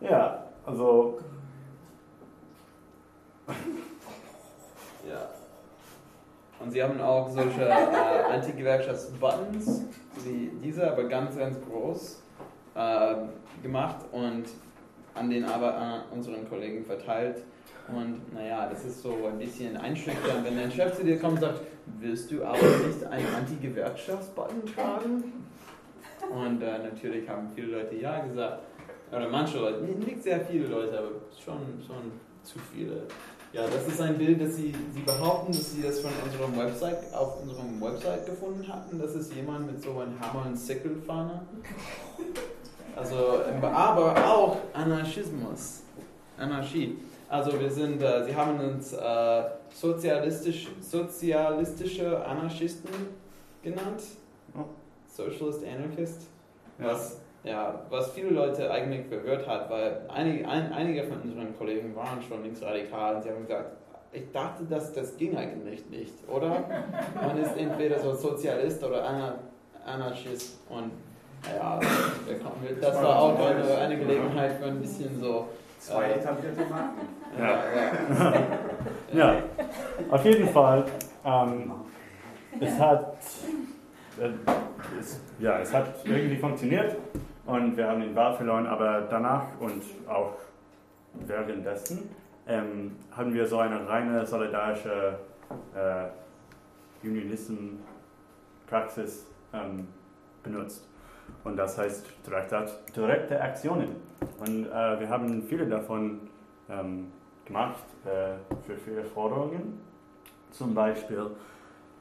Ja. Ja, also Ja. Und sie haben auch solche äh, Anti-Gewerkschafts-Buttons, wie diese, aber ganz, ganz groß äh, gemacht und an den aber an unseren Kollegen verteilt. Und naja, das ist so ein bisschen einschüchternd, wenn dein Chef zu dir kommt und sagt, willst du aber nicht einen Anti-Gewerkschafts-Button tragen? Und äh, natürlich haben viele Leute ja gesagt. Oder manche Leute, nicht sehr viele Leute, aber schon, schon zu viele. Ja, das ist ein Bild, das sie, sie behaupten, dass sie das von unserem Website, auf unserem Website gefunden hatten. Das ist jemand mit so einem Hammer und Sickle-Fahne. Also, aber auch Anarchismus. Anarchie. Also wir sind, äh, sie haben uns äh, sozialistisch, sozialistische Anarchisten genannt. Socialist Anarchist. Was, ja, was viele Leute eigentlich verwirrt hat, weil einige, ein, einige von unseren Kollegen waren schon linksradikal und sie haben gesagt, ich dachte, dass das ging eigentlich nicht, oder? Man ist entweder so Sozialist oder Anar Anarchist und ja, wir- das war auch eine, eine Gelegenheit für ein bisschen so. Zwei äh, etablierte Marken. Ja, ja. Auf jeden Fall. Ähm, es hat, äh, es, ja, es hat irgendwie funktioniert und wir haben den Wahl verloren, aber danach und auch währenddessen ähm, haben wir so eine reine solidarische äh, Unionism-Praxis ähm, benutzt. Und das heißt direkte, direkte Aktionen. Und äh, wir haben viele davon ähm, gemacht äh, für viele Forderungen. Zum Beispiel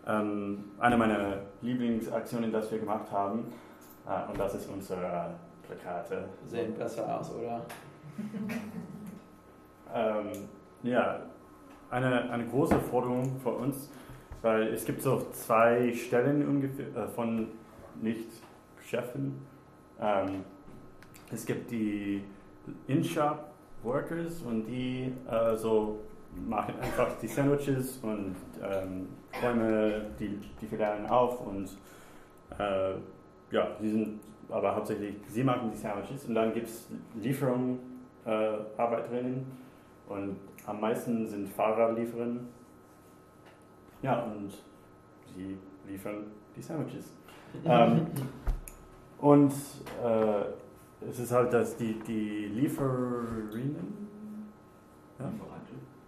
ähm, eine meiner Lieblingsaktionen, das wir gemacht haben, äh, und das ist unsere Plakate. Sehen besser aus, oder? Ähm, ja, eine, eine große Forderung für uns, weil es gibt so zwei Stellen ungefähr äh, von Nicht-Chefen. Ähm, es gibt die In-Shop Workers und die äh, so machen einfach die Sandwiches und ähm, räumen die, die Filialen auf und äh, ja, die sind aber hauptsächlich, sie machen die Sandwiches und dann gibt es Lieferungen, äh, Arbeiterinnen und am meisten sind Fahrradliefererinnen. Ja, und sie liefern die Sandwiches. <laughs> ähm, und äh, es ist halt, dass die, die Lieferinnen, ja,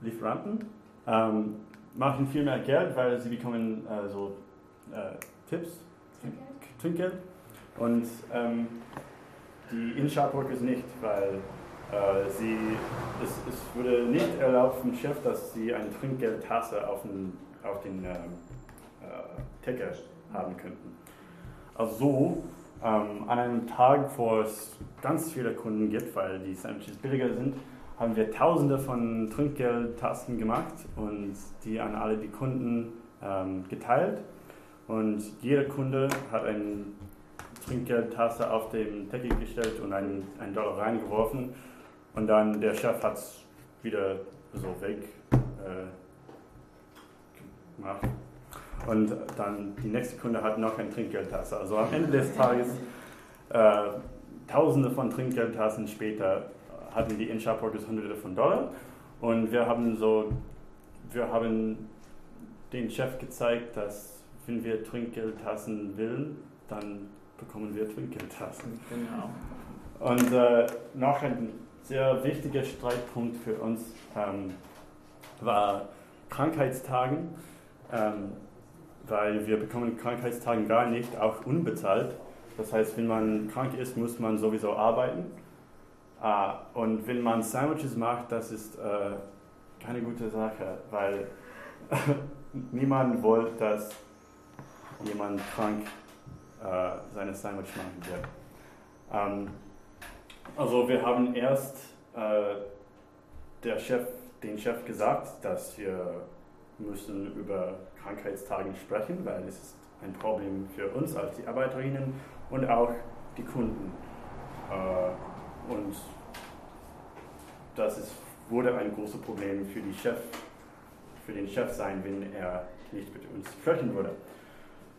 Lieferanten, ähm, machen viel mehr Geld, weil sie bekommen äh, so äh, Tipps, Trinkgeld. Und ähm, die In-Shop-Workers nicht, weil Äh, sie, es, es wurde nicht erlaubt vom Chef, dass sie eine Trinkgeldtasse auf den, auf den ähm, äh, Ticker haben könnten. Also so, ähm, an einem Tag, wo es ganz viele Kunden gibt, weil die Sandwiches billiger sind, haben wir tausende von Trinkgeldtassen gemacht und die an alle die Kunden ähm, geteilt. Und jeder Kunde hat eine Trinkgeldtasse auf dem Teppich gestellt und einen, einen Dollar reingeworfen. Und dann der Chef hat es wieder so weg äh, gemacht. Und dann die nächste Kunde hat noch eine Trinkgeldtasse. Also am Ende des Tages, äh, tausende von Trinkgeldtassen später, hatten die In-Shop Workers hunderte von Dollar. Und wir haben so, wir haben den Chef gezeigt, dass wenn wir Trinkgeldtassen willen, dann bekommen wir Trinkgeldtassen. Genau. Und äh, noch ein sehr wichtiger Streitpunkt für uns ähm, war Krankheitstagen, ähm, weil wir bekommen Krankheitstagen gar nicht, auch unbezahlt. Das heißt, wenn man krank ist, muss man sowieso arbeiten. Äh, und wenn man Sandwiches macht, das ist äh, keine gute Sache, weil <laughs> niemand will, dass jemand krank äh, seine Sandwich machen wird. Ähm, also wir haben erst äh, der Chef, den Chef gesagt, dass wir müssen über Krankheitstage sprechen, weil es ist ein Problem für uns als die Arbeiterinnen und auch die Kunden. Äh, und das ist, wurde ein großes Problem für, die Chef, für den Chef sein, wenn er nicht mit uns sprechen würde.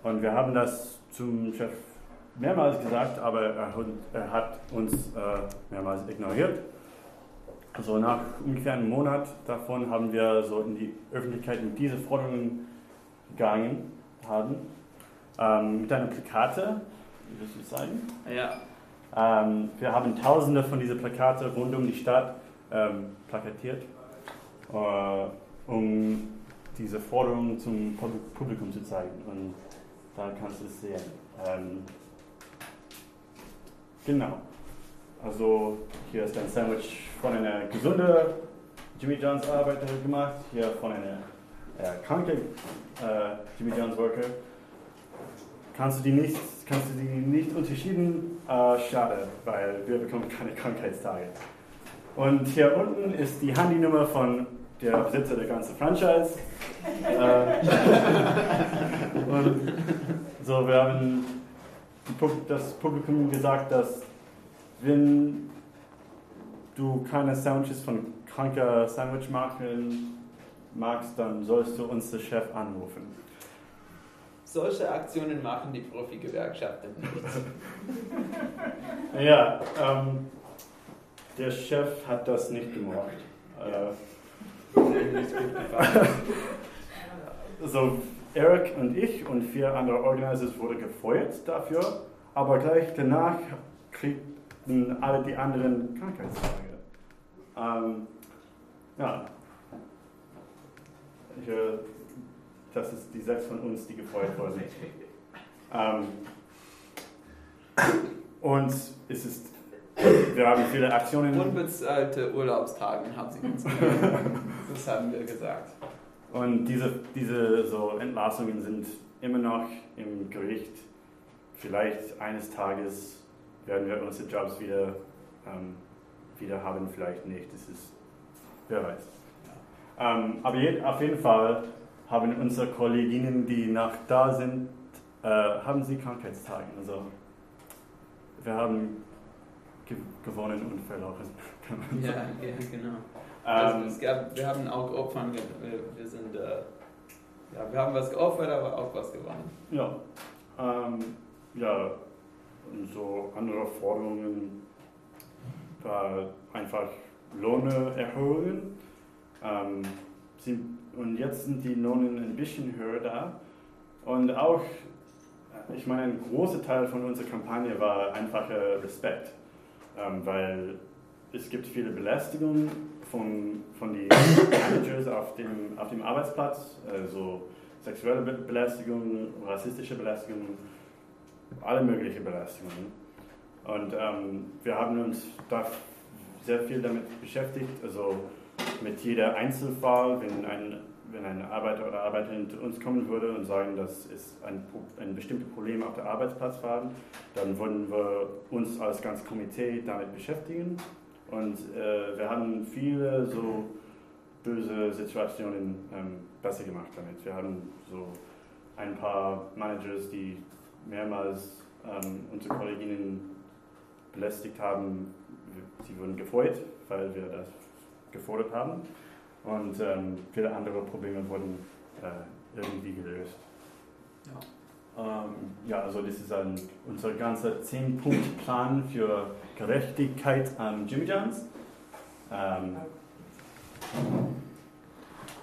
Und wir haben das zum Chef mehrmals gesagt, aber er, er hat uns äh, mehrmals ignoriert. Also nach ungefähr einem Monat davon haben wir so in die Öffentlichkeit mit diesen Forderungen gegangen haben. Ähm, mit einer Plakate, willst du zeigen? Ja. Ähm, wir haben tausende von diesen Plakate rund um die Stadt ähm, plakatiert, äh, um diese Forderungen zum Publikum zu zeigen. Und da kannst du es sehen. Ähm, genau. Also hier ist ein Sandwich von einer gesunden Jimmy John's Arbeiter gemacht, hier von einer äh, kranken äh, Jimmy John's Worker. Kannst du die nicht, kannst du die nicht unterschieden? Äh, schade, weil wir bekommen keine Krankheitstage. Und hier unten ist die Handynummer von der Besitzer der ganzen Franchise. äh, <laughs> und so, wir haben das Publikum gesagt, dass wenn du keine Sandwiches von kranker Sandwich machen magst, dann sollst du uns den Chef anrufen. Solche Aktionen machen die Profi-Gewerkschaften nicht. <laughs> ja, ähm, der Chef hat das nicht gemacht. Äh, so, Eric und ich und vier andere Organizers wurden gefeuert dafür, aber gleich danach kriegten alle die anderen Krankheitstage. Ähm, ja, das ist die sechs von uns, die gefeuert wurden. Ähm, und es ist, wir haben viele Aktionen. Unbezahlte Urlaubstagen haben sie uns. <laughs> Das haben wir gesagt. Und diese, diese so Entlassungen sind immer noch im Gericht. Vielleicht eines Tages werden wir unsere Jobs wieder, ähm, wieder haben, vielleicht nicht. Das ist, wer weiß. Ähm, aber je, auf jeden Fall haben unsere Kolleginnen, die noch da sind, äh, haben sie Krankheitstage. Also wir haben ge gewonnen und verloren. <laughs> ja, ja, genau. Also ähm, es gab, wir haben auch Opfer, wir, wir sind, äh, ja, wir haben was geopfert, aber auch was gewonnen. Ja, ähm, ja, und so andere Forderungen war einfach Lohne erhöhen. Ähm, sind, und jetzt sind die Lohnen ein bisschen höher da. Und auch, ich meine, ein großer Teil von unserer Kampagne war einfacher Respekt, ähm, weil es gibt viele Belästigungen von, von den Managers auf dem, auf dem Arbeitsplatz, also sexuelle Belästigung, rassistische Belästigung, alle möglichen Belästigungen. Und ähm, wir haben uns da sehr viel damit beschäftigt, also mit jeder Einzelfall, wenn ein, wenn ein Arbeiter oder Arbeiterin zu uns kommen würde und sagen, dass es ein, ein bestimmtes Problem auf der Arbeitsplatz war, dann würden wir uns als ganzes Komitee damit beschäftigen. Und äh, wir haben viele so böse Situationen ähm, besser gemacht damit. Wir haben so ein paar Managers, die mehrmals ähm, unsere Kolleginnen belästigt haben. Sie wurden gefreut, weil wir das gefordert haben. Und ähm, viele andere Probleme wurden äh, irgendwie gelöst. Ja. Ähm, ja, also das ist ein, unser ganzer 10-Punkt-Plan für Gerechtigkeit an Jimmy Johns. Ähm,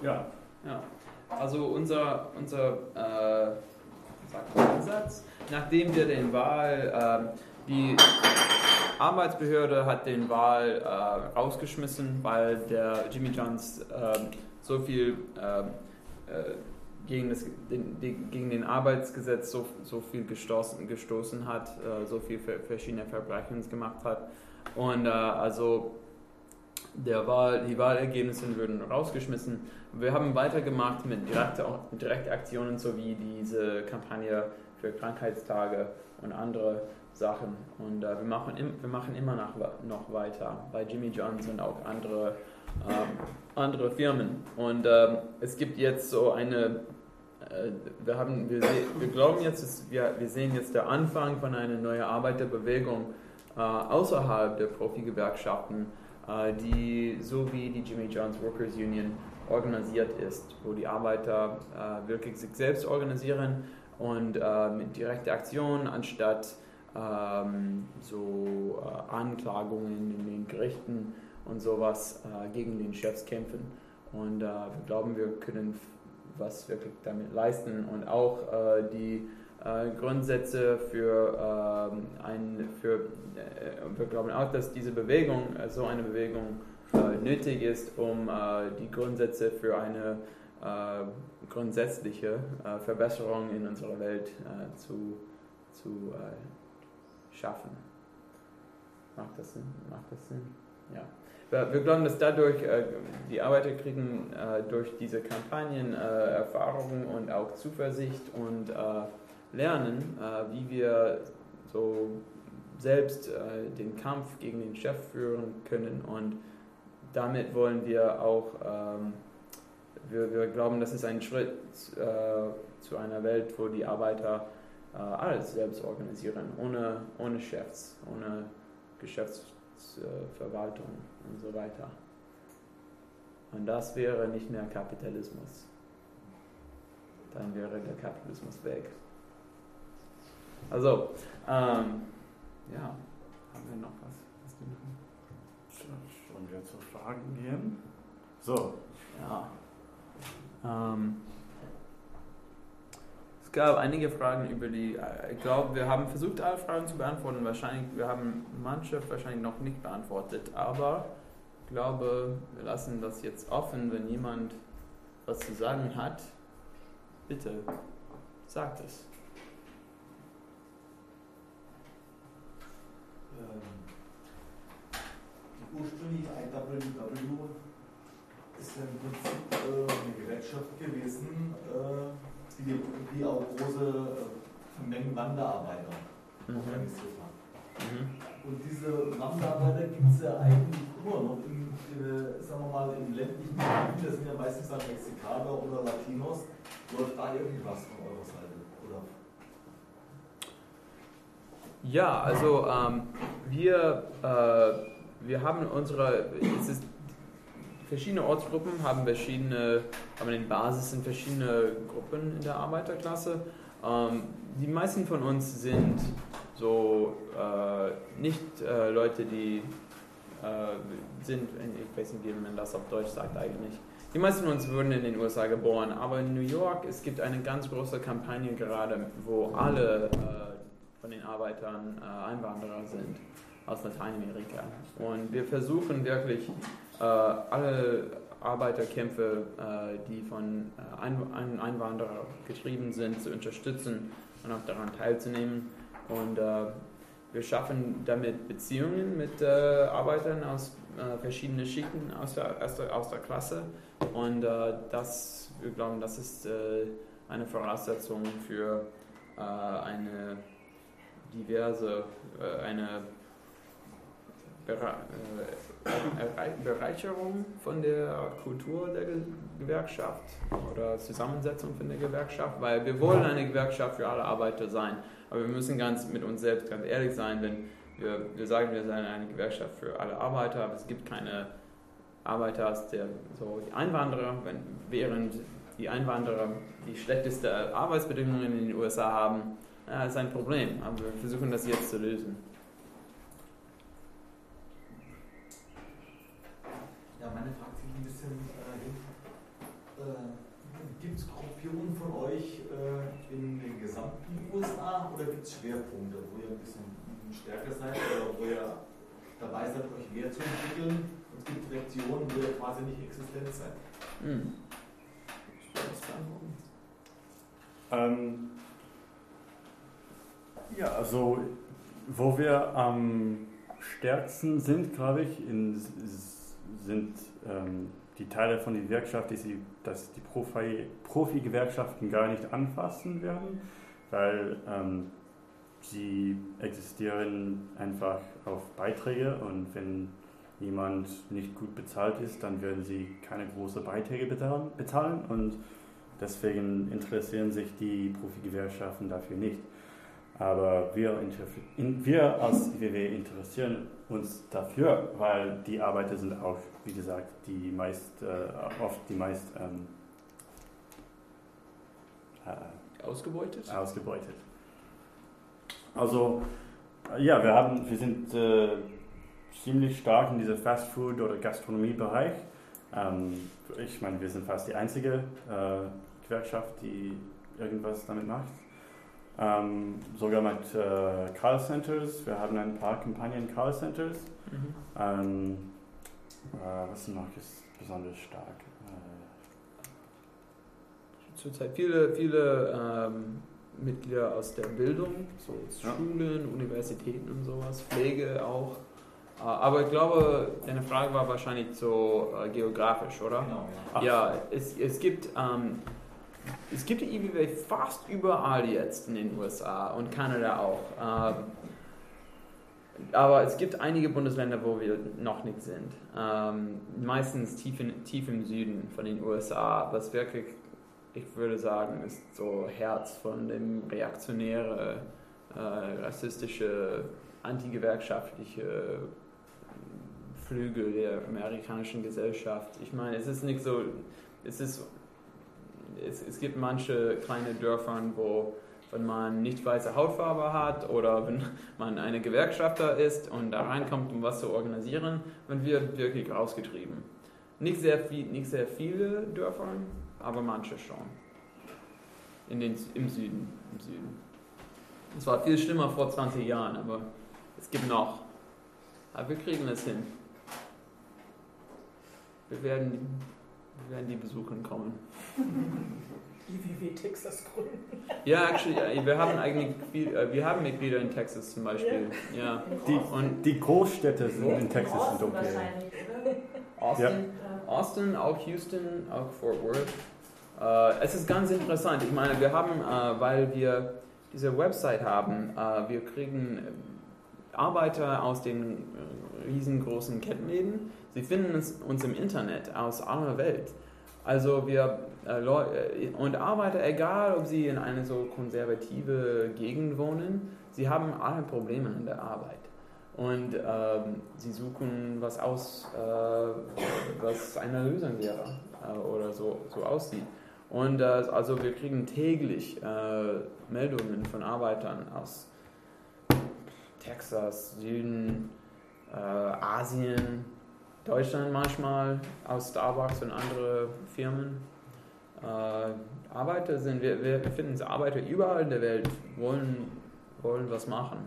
ja. Ja, also unser, unser äh, Ansatz, nachdem wir den Wahl, ähm, die Arbeitsbehörde hat den Wahl äh, rausgeschmissen, weil der Jimmy Johns ähm, so viel ähm, äh, gegen, das, den, die, gegen den Arbeitsgesetz so, so viel gestoßen, gestoßen hat, äh, so viel ver- verschiedene Verbrechen gemacht hat. Und äh, also der Wahl, die Wahlergebnisse würden rausgeschmissen. Wir haben weitergemacht mit direkte, Direktaktionen sowie diese Kampagne für Krankheitstage und andere Sachen. Und äh, wir, machen im, wir machen immer noch, noch weiter bei Jimmy Johns und auch andere, ähm, andere Firmen. Und ähm, es gibt jetzt so eine, äh, wir, haben, wir, wir glauben jetzt, dass wir, wir sehen jetzt der Anfang von einer neuen Arbeiterbewegung äh, außerhalb der Profi-Gewerkschaften, äh, die so wie die Jimmy Johns Workers Union organisiert ist, wo die Arbeiter äh, wirklich sich selbst organisieren und äh, mit direkter Aktion anstatt so äh, Anklagungen in den Gerichten und sowas äh, gegen den Chefs kämpfen. Und äh, wir glauben, wir können was wirklich damit leisten und auch die Grundsätze für ähm, ein, für, wir glauben auch, dass diese Bewegung, so eine Bewegung nötig ist, um die Grundsätze für eine grundsätzliche Verbesserung in unserer Welt zu, zu schaffen. Macht das Sinn? Macht das Sinn? Ja. Wir, glauben, dass dadurch äh, die Arbeiter kriegen äh, durch diese Kampagnen äh, Erfahrung und auch Zuversicht und äh, lernen, wie wir so selbst den Kampf gegen den Chef führen können und damit wollen wir auch, ähm, wir, glauben, das ist ein Schritt zu einer Welt, wo die Arbeiter äh, alles selbst organisieren, ohne, ohne Chefs, ohne Geschäftsverwaltung und so weiter. Und das wäre nicht mehr Kapitalismus. Dann wäre der Kapitalismus weg. Also, ähm, ja, haben wir noch was? Sollen wir zu Fragen gehen? So. Ja. Ähm, gab einige Fragen über die, äh, ich glaube, wir haben versucht, alle Fragen zu beantworten. Wahrscheinlich, wir haben manche wahrscheinlich noch nicht beantwortet, aber ich glaube, wir lassen das jetzt offen, wenn jemand was zu sagen hat. Bitte, sagt es. Ähm, ursprünglich IWW ist ja im Prinzip äh, eine Gewerkschaft gewesen, äh, die, die auch große äh, Mengen Wanderarbeiter organisiert hat. Und diese Wanderarbeiter gibt es ja eigentlich immer noch in, äh, sagen wir mal, in ländlichen Gebieten, das sind ja meistens dann Mexikaner oder Latinos. Läuft da irgendwas von eurer Seite? Oder? Ja, also ähm, wir, äh, wir haben unsere, es ist, verschiedene Ortsgruppen haben verschiedene, haben den Basis in verschiedene Gruppen in der Arbeiterklasse. Ähm, die meisten von uns sind so äh, nicht äh, Leute, die äh, sind, ich weiß nicht, wie man das auf Deutsch sagt eigentlich. Die meisten von uns wurden in den USA geboren, aber in New York, es gibt eine ganz große Kampagne gerade, wo alle äh, von den Arbeitern äh, Einwanderer sind aus Lateinamerika. Und wir versuchen wirklich äh, alle Arbeiterkämpfe, äh, die von äh, ein ein Einwanderern getrieben sind, zu unterstützen und auch daran teilzunehmen. Und äh, wir schaffen damit Beziehungen mit äh, Arbeitern aus verschiedenen Schichten aus der, aus der, aus der Klasse. Und das, wir glauben, das ist eine Voraussetzung für eine diverse, eine Bereicherung von der Kultur der Ge Gewerkschaft oder Zusammensetzung von der Gewerkschaft, weil wir wollen eine Gewerkschaft für alle Arbeiter sein, aber wir müssen ganz mit uns selbst ganz ehrlich sein, wenn wir, wir sagen, wir sind eine Gewerkschaft für alle Arbeiter, aber es gibt keine Arbeiter der, so die Einwanderer, wenn, während die Einwanderer die schlechteste Arbeitsbedingungen in den USA haben, ja, ist ein Problem, aber wir versuchen das jetzt zu lösen. Ja, meine Frage zieht ein bisschen äh, hin. Äh, gibt es Gruppierungen von euch äh, in den gesamten USA oder gibt es Schwerpunkte, wo ihr ein bisschen stärker seid oder wo ihr seid, euch mehr zu entwickeln? Und es gibt Regionen, wo ihr quasi nicht existent seid. Hm. Ähm, ja, also wo wir am stärksten sind, glaube ich, in, sind ähm, die Teile von der Gewerkschaft, die sie, dass die Profi, Profi-Gewerkschaften gar nicht anfassen werden, weil ähm, sie existieren einfach auf Beiträge und wenn jemand nicht gut bezahlt ist, dann werden sie keine großen Beiträge bezahlen, und deswegen interessieren sich die Profi-Gewerkschaften dafür nicht. Aber wir, wir als IWW interessieren uns dafür, weil die Arbeiter sind auch, wie gesagt, die meist, äh, oft die meist ähm, äh, ausgebeutet. ausgebeutet. Also, ja, wir, haben, wir sind äh, ziemlich stark in diesem Fast Food- oder Gastronomiebereich. Ähm, ich meine, wir sind fast die einzige äh, Gewerkschaft, die irgendwas damit macht. Ähm, sogar mit äh, Call Centers. Wir haben ein paar Kampagnen Call Centers. Mhm. Ähm, äh, was noch ist besonders stark? Äh, Zurzeit viele, viele ähm, Mitglieder aus der Bildung, so Ja. Schulen, Universitäten und sowas, Pflege auch. Äh, Aber ich glaube, deine Frage war wahrscheinlich so äh, geografisch, oder? Genau, Ach Ja, es, es gibt ähm, es gibt die IWW fast überall jetzt in den USA und Kanada auch. Ähm, aber es gibt einige Bundesländer, wo wir noch nicht sind. Ähm, meistens tief, in, tief im Süden von den USA, was wirklich, ich würde sagen, ist so Herz von dem reaktionäre, äh, rassistische, antigewerkschaftliche Flügel der amerikanischen Gesellschaft. Ich meine, es ist nicht so, es ist, es, es gibt manche kleine Dörfer, wo wenn man nicht weiße Hautfarbe hat oder wenn man eine Gewerkschafter ist und da reinkommt, um was zu organisieren, man wird wirklich rausgetrieben. Nicht sehr, viel, nicht sehr viele Dörfer, aber manche schon. In den, Im Süden. Im Süden. Es war viel schlimmer vor 20 Jahren, aber es gibt noch. Aber wir kriegen es hin. Wir werden, wir werden die besuchen kommen. IWW Texas gründen. Ja, actually, ja, wir haben eigentlich viel, äh, wir haben Mitglieder in Texas zum Beispiel. Ja. die, Und die Großstädte sind in Texas sind okay. wahrscheinlich, oder? Austin, Austin, auch Houston, auch Fort Worth. Äh, es ist ganz interessant. Ich meine, wir haben, äh, weil wir diese Website haben, äh, wir kriegen Arbeiter aus den äh, riesengroßen Kettenläden. Sie finden uns, uns im Internet aus aller Welt. Also wir äh, äh, und Arbeiter, egal ob sie in eine so konservative Gegend wohnen, sie haben alle Probleme in der Arbeit. Und ähm, sie suchen was aus, äh, was eine Lösung wäre äh, oder so, so aussieht. Und äh, also wir kriegen täglich äh, Meldungen von Arbeitern aus Texas, Süden, äh, Asien, Deutschland manchmal, aus Starbucks und andere Firmen. Äh, Arbeiter sind, wir, wir finden Arbeiter überall in der Welt, wollen, wollen was machen.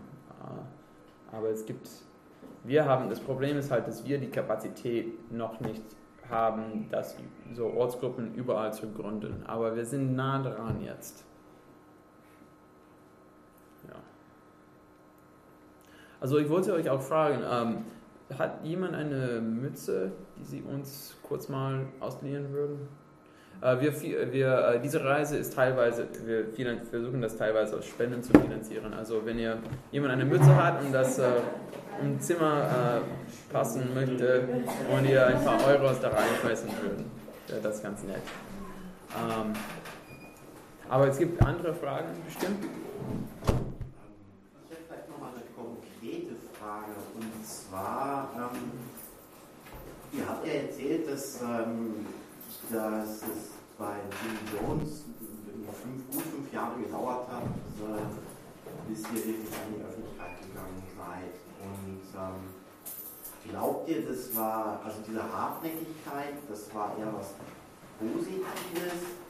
Aber es gibt, wir haben, das Problem ist halt, dass wir die Kapazität noch nicht haben, das so Ortsgruppen überall zu gründen. Aber wir sind nah dran jetzt. Ja. Also ich wollte euch auch fragen, ähm, hat jemand eine Mütze, die Sie uns kurz mal ausleihen würden? Äh, wir, wir, äh, diese Reise ist teilweise, wir versuchen das teilweise aus Spenden zu finanzieren. Also wenn ihr jemand eine Mütze hat und das äh, im Zimmer passen möchte und ihr ein paar Euros da reinschmeißen würden, wäre das ganz nett. Ähm, aber es gibt andere Fragen bestimmt. Ich hätte vielleicht noch mal eine konkrete Frage. Und zwar, ähm, ihr habt ja erzählt, dass, ähm, dass es bei Jim Jones fünf, gut fünf Jahre gedauert hat, bis ihr wirklich an die Öffentlichkeit gegangen seid. Und ähm, glaubt ihr, das war, also diese Hartnäckigkeit, das war eher was Positives?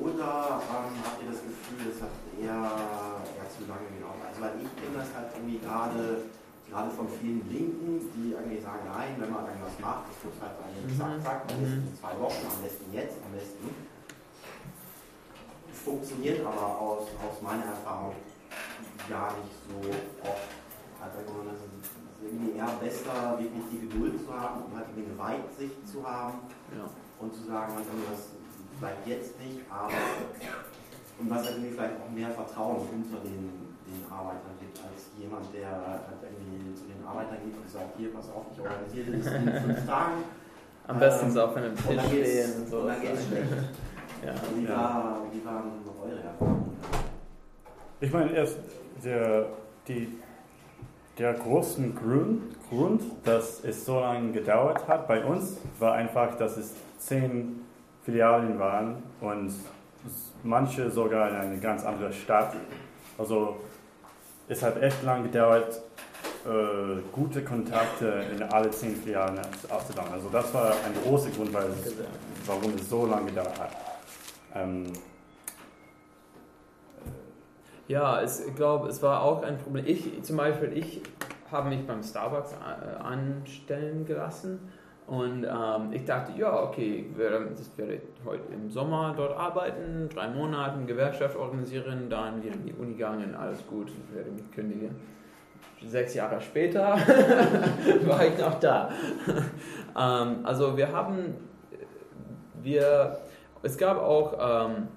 Oder ähm, habt ihr das Gefühl, es hat eher, eher zu lange gedauert? Also weil ich kenne das halt irgendwie gerade gerade von vielen Linken, die irgendwie sagen, nein, wenn man irgendwas macht, das muss halt eigentlich Mhm. zack, zack, am Mhm. besten in zwei Wochen, am besten jetzt, am besten. Funktioniert aber aus, aus meiner Erfahrung gar nicht so oft. Also es ist irgendwie eher besser, wirklich die Geduld zu haben und halt irgendwie eine Weitsicht zu haben Ja. und zu sagen, halt irgendwie, das bleibt jetzt nicht, aber und was irgendwie vielleicht auch mehr Vertrauen unter den, den Arbeitern gibt, als jemand, der Arbeitern geht und sagt, hier, pass auf, ich organisiere das in fünf Tagen. Am besten Ähm, so auf einem und Tisch stehen und so. Und dann geht's schlecht. <laughs> Ja. Wie, Ja. war, wie waren eure Erfahrungen? Ich meine, erst der, die, der große Grund, Grund, dass es so lange gedauert hat bei uns, war einfach, dass es zehn Filialen waren und manche sogar in eine ganz andere Stadt. Also es hat echt lange gedauert, äh, gute Kontakte in alle zehn Filialen aufzubauen. Also das war ein großer Grund, es, warum es so lange gedauert hat. Ähm, Ja, es, ich glaube, es war auch ein Problem. Ich zum Beispiel, ich habe mich beim Starbucks äh, anstellen gelassen und ähm, ich dachte, ja, okay, ich werde, das werde heute im Sommer dort arbeiten, drei Monate Gewerkschaft organisieren, dann wieder in die Uni gegangen, alles gut, ich werde mich kündigen. Sechs Jahre später <laughs> war ich noch da. ähm, also wir haben, wir, es gab auch ähm,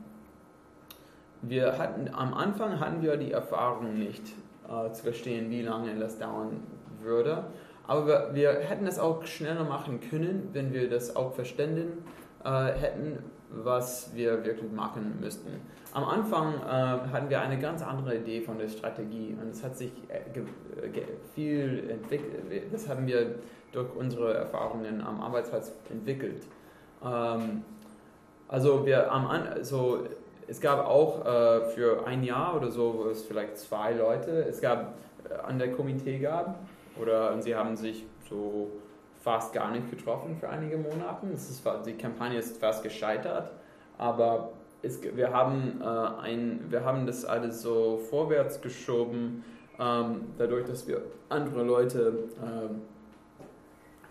wir hatten am Anfang hatten wir die Erfahrung nicht äh, zu verstehen, wie lange das dauern würde. Aber wir, wir hätten es auch schneller machen können, wenn wir das auch verstanden äh, hätten, was wir wirklich machen müssten. Am Anfang äh, hatten wir eine ganz andere Idee von der Strategie und es hat sich äh, ge, viel entwickelt. Das haben wir durch unsere Erfahrungen am Arbeitsplatz entwickelt. Ähm, also wir am An also es gab auch äh, für ein Jahr oder so, wo es vielleicht zwei Leute es gab äh, an der Komitee gab oder und sie haben sich so fast gar nicht getroffen für einige Monate. Es ist, die Kampagne ist fast gescheitert, aber es, wir, haben, äh, ein, wir haben das alles so vorwärts geschoben, ähm, dadurch, dass wir andere Leute äh,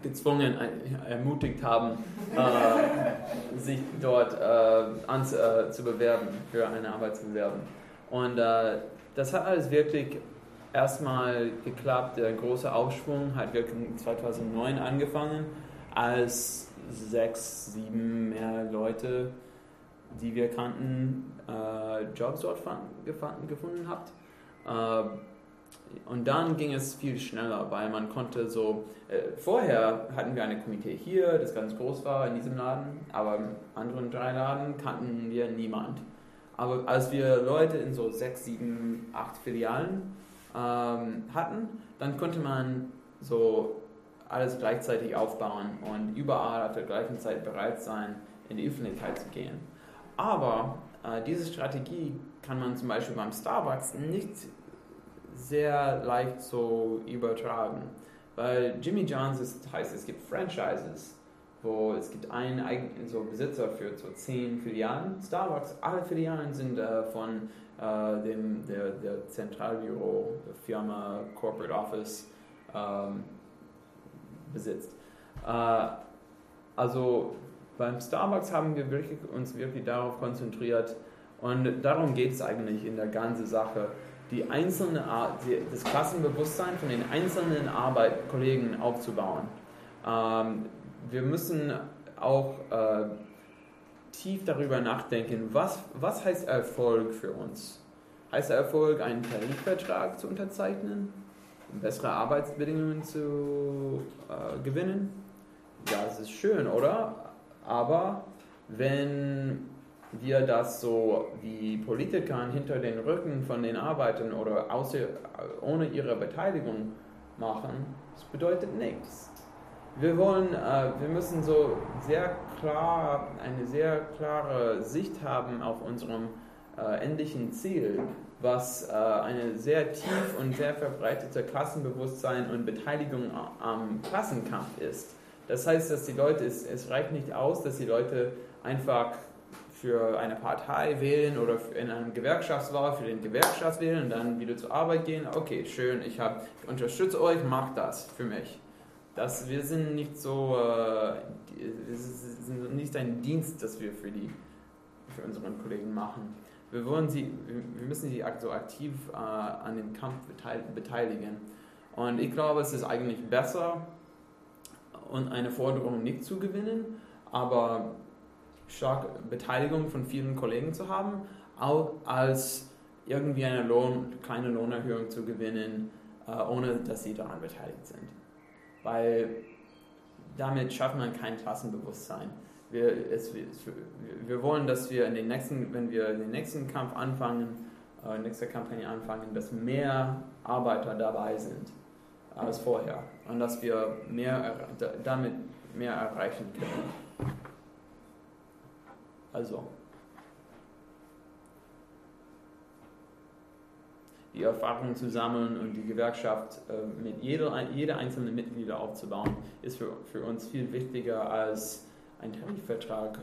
gezwungen, äh, ermutigt haben, äh, <laughs> sich dort äh, an, äh, zu bewerben, für eine Arbeit zu bewerben. Und das hat alles wirklich erstmal geklappt. Der große Aufschwung hat wirklich 2009 angefangen, als sechs, sieben mehr Leute, die wir kannten, äh, Jobs dort gefunden, gefunden habt. Äh, und dann ging es viel schneller, weil man konnte so, äh, vorher hatten wir eine Komitee hier, das ganz groß war in diesem Laden, aber in anderen drei Laden kannten wir niemand. Aber als wir Leute in so sechs, sieben, acht Filialen ähm, hatten, dann konnte man so alles gleichzeitig aufbauen und überall auf der gleichen Zeit bereit sein, in die Öffentlichkeit zu gehen. Aber äh, diese Strategie kann man zum Beispiel beim Starbucks nicht sehr leicht so übertragen. Weil Jimmy John's ist, heißt, es gibt Franchises, wo es gibt einen eigenen so Besitzer für so zehn Filialen. Starbucks, alle Filialen sind äh, von äh, dem der, der Zentralbüro, der Firma Corporate Office ähm, besitzt. Äh, also beim Starbucks haben wir wirklich, uns wirklich darauf konzentriert und darum geht es eigentlich in der ganzen Sache die einzelne das Klassenbewusstsein von den einzelnen Arbeit Kollegen aufzubauen. Ähm, wir müssen auch äh, tief darüber nachdenken, was, was heißt Erfolg für uns? Heißt Erfolg, einen Tarifvertrag zu unterzeichnen, bessere Arbeitsbedingungen zu äh, gewinnen? Ja, es ist schön, oder? Aber wenn wir das so wie Politiker hinter den Rücken von den Arbeitern oder außer, ohne ihre Beteiligung machen, das bedeutet nichts. Wir wollen, äh, wir müssen so sehr klar, eine sehr klare Sicht haben auf unserem äh, endlichen Ziel, was äh, eine sehr tief und sehr verbreitete Klassenbewusstsein und Beteiligung am Klassenkampf ist. Das heißt, dass die Leute, es, es reicht nicht aus, dass die Leute einfach für eine Partei wählen oder in einem Gewerkschaftswahl für den Gewerkschaftswählen und dann wieder zur Arbeit gehen. Okay, schön, ich, hab, unterstütze euch, macht das für mich. Das, wir sind nicht so, äh, es ist nicht ein Dienst, das wir für, die, für unseren Kollegen machen. Wir, wollen sie, wir müssen sie so aktiv äh, an dem Kampf beteiligen. Und ich glaube, es ist eigentlich besser, und eine Forderung nicht zu gewinnen, aber starke Beteiligung von vielen Kollegen zu haben, auch als irgendwie eine Lohn, kleine Lohnerhöhung zu gewinnen, äh, ohne dass sie daran beteiligt sind. Weil damit schafft man kein Klassenbewusstsein. Wir, es, wir wollen, dass wir in den nächsten, wenn wir den nächsten Kampf anfangen, äh, nächste Kampagne anfangen, dass mehr Arbeiter dabei sind als vorher und dass wir mehr, damit mehr erreichen können. Also, die Erfahrung zu sammeln und die Gewerkschaft äh, mit jeder, jeder einzelnen Mitglieder aufzubauen, ist für, für uns viel wichtiger als einen Tarifvertrag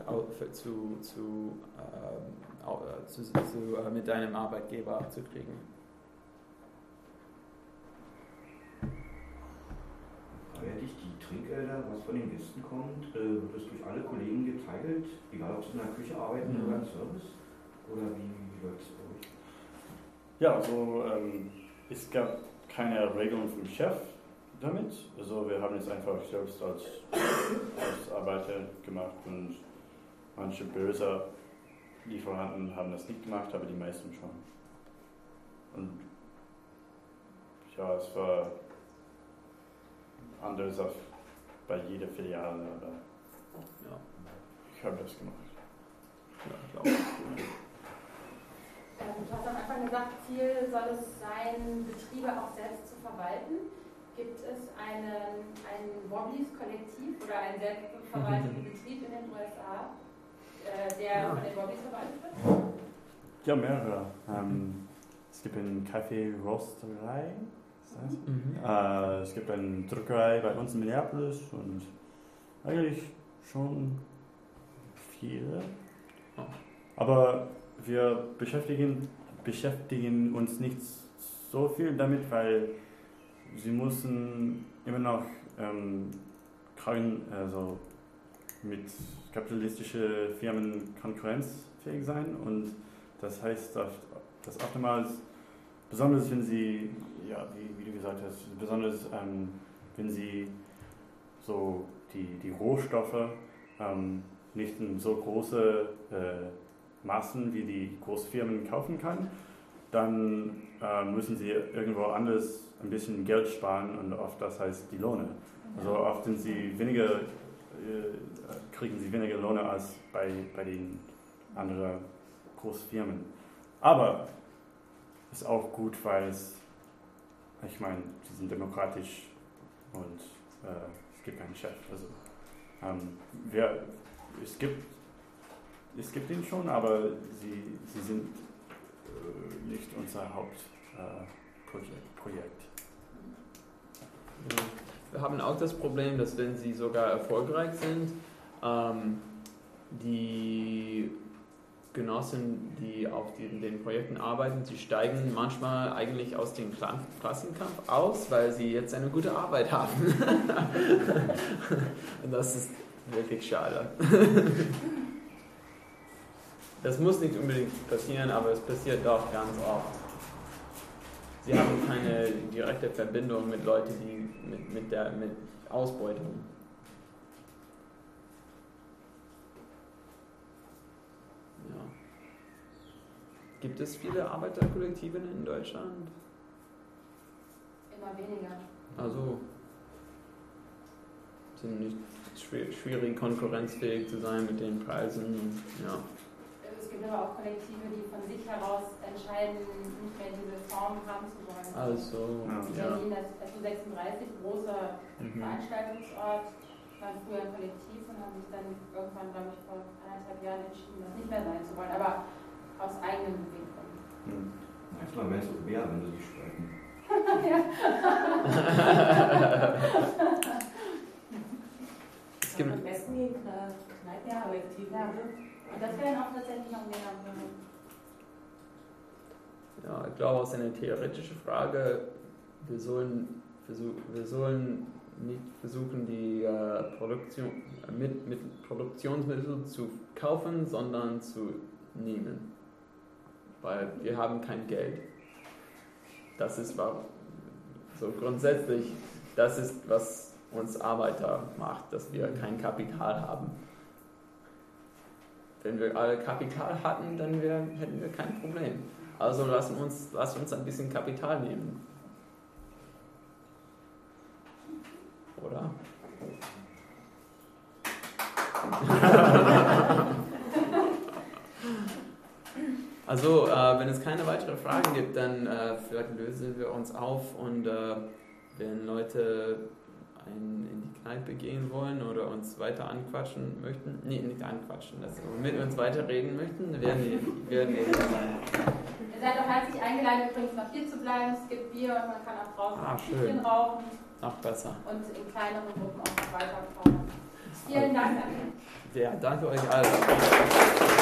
zu, zu, äh, zu, zu, äh, mit deinem Arbeitgeber zu kriegen. Werde ich die Trinkgelder, was von den Gästen kommt, äh, wird das durch alle Kollegen geteilt, egal ob sie in der Küche arbeiten Mhm. oder im Service? Oder wie, wie läuft es bei euch? Ja, also ähm, es gab keine Regelung vom Chef damit. Also wir haben es einfach selbst als, als Arbeiter gemacht und manche böse Lieferanten haben das nicht gemacht, aber die meisten schon. Und ja, es war anders auf, bei jeder Filiale, aber ja. ich habe das gemacht. Ja, glaube ich. Ähm, Du hast am Anfang gesagt, Ziel soll es sein, Betriebe auch selbst zu verwalten. Gibt es einen, ein Wobblis-Kollektiv oder einen selbstverwalteten <laughs> Betrieb in den USA, äh, der Ja. von den Wobblis verwaltet wird? Ja, mehrere. Ähm, es gibt eine Kaffee-Roasterei. ist das? Mhm. Äh, es gibt eine Druckerei bei uns in Minneapolis und eigentlich schon viele. Aber wir beschäftigen, beschäftigen uns nicht so viel damit, weil sie müssen immer noch ähm, kein, also mit kapitalistischen Firmen konkurrenzfähig sein und das heißt, dass dass oftmals, besonders wenn sie, ja, wie, wie du gesagt hast, besonders ähm, wenn sie so die, die Rohstoffe ähm, nicht in so große äh, Massen wie die Großfirmen kaufen kann, dann äh, müssen sie irgendwo anders ein bisschen Geld sparen und oft das heißt die Lohne. Also oft sind sie weniger, äh, kriegen sie weniger Lohne als bei, bei den anderen Großfirmen. Aber ist auch gut, weil es, ich meine, sie sind demokratisch und äh, es gibt keinen Chef. Also ähm, wer, es gibt es gibt ihn schon, aber sie, sie sind äh, nicht unser Hauptprojekt. Äh. Wir haben auch das Problem, dass wenn sie sogar erfolgreich sind, ähm, die Genossen, die auf den, den Projekten arbeiten, sie steigen manchmal eigentlich aus dem Kla- Klassenkampf aus, weil sie jetzt eine gute Arbeit haben. <laughs> Und das ist wirklich schade. <laughs> Das muss nicht unbedingt passieren, aber es passiert doch ganz oft. wir haben keine direkte Verbindung mit Leuten, die mit, mit der mit Ausbeutung. Ja. Gibt es viele Arbeiterkollektive in Deutschland? Immer weniger. Also sind nicht schwierig konkurrenzfähig zu sein mit den Preisen. Ja. Es gibt aber auch Kollektive, die von sich heraus entscheiden, nicht mehr diese Form haben zu wollen. Also, In ja. Berlin, das SU36, großer Mhm. Veranstaltungsort, waren früher ein Kollektiv und haben sich dann irgendwann, glaube ich, vor anderthalb Jahren entschieden, das nicht mehr sein zu wollen, aber aus eigenen Beweggründen. Hm. Manchmal wäre es auch mehr, wenn sie sich streiten. <laughs> Es gibt, Am besten die Kne- Kneipenkollektive. Ja. Und das wären auch tatsächlich noch mehr. ja, ich glaube, aus einer theoretischen Frage, wir sollen, wir sollen nicht versuchen, die äh, Produktion, äh, mit, mit Produktionsmitteln zu kaufen, sondern zu nehmen. Weil wir haben kein Geld. Das ist so grundsätzlich, das ist, was uns Arbeiter macht, dass wir kein Kapital haben. Wenn wir alle Kapital hatten, dann wär, hätten wir kein Problem. Also lassen uns, lass uns ein bisschen Kapital nehmen. Oder? <laughs> Also, äh, wenn es keine weiteren Fragen gibt, dann äh, vielleicht lösen wir uns auf und äh, wenn Leute ein, in die Kneipe gehen wollen oder uns weiter anquatschen möchten, nee, nicht anquatschen, dass sie mit uns weiterreden möchten, werden die, werden die Ihr seid auch herzlich eingeladen, übrigens noch hier zu bleiben. Es gibt Bier und man kann auch draußen Ah. Stückchen rauchen noch besser. und in kleineren Gruppen auch noch weiter fordern. Vielen Dank an Ja, danke euch allen.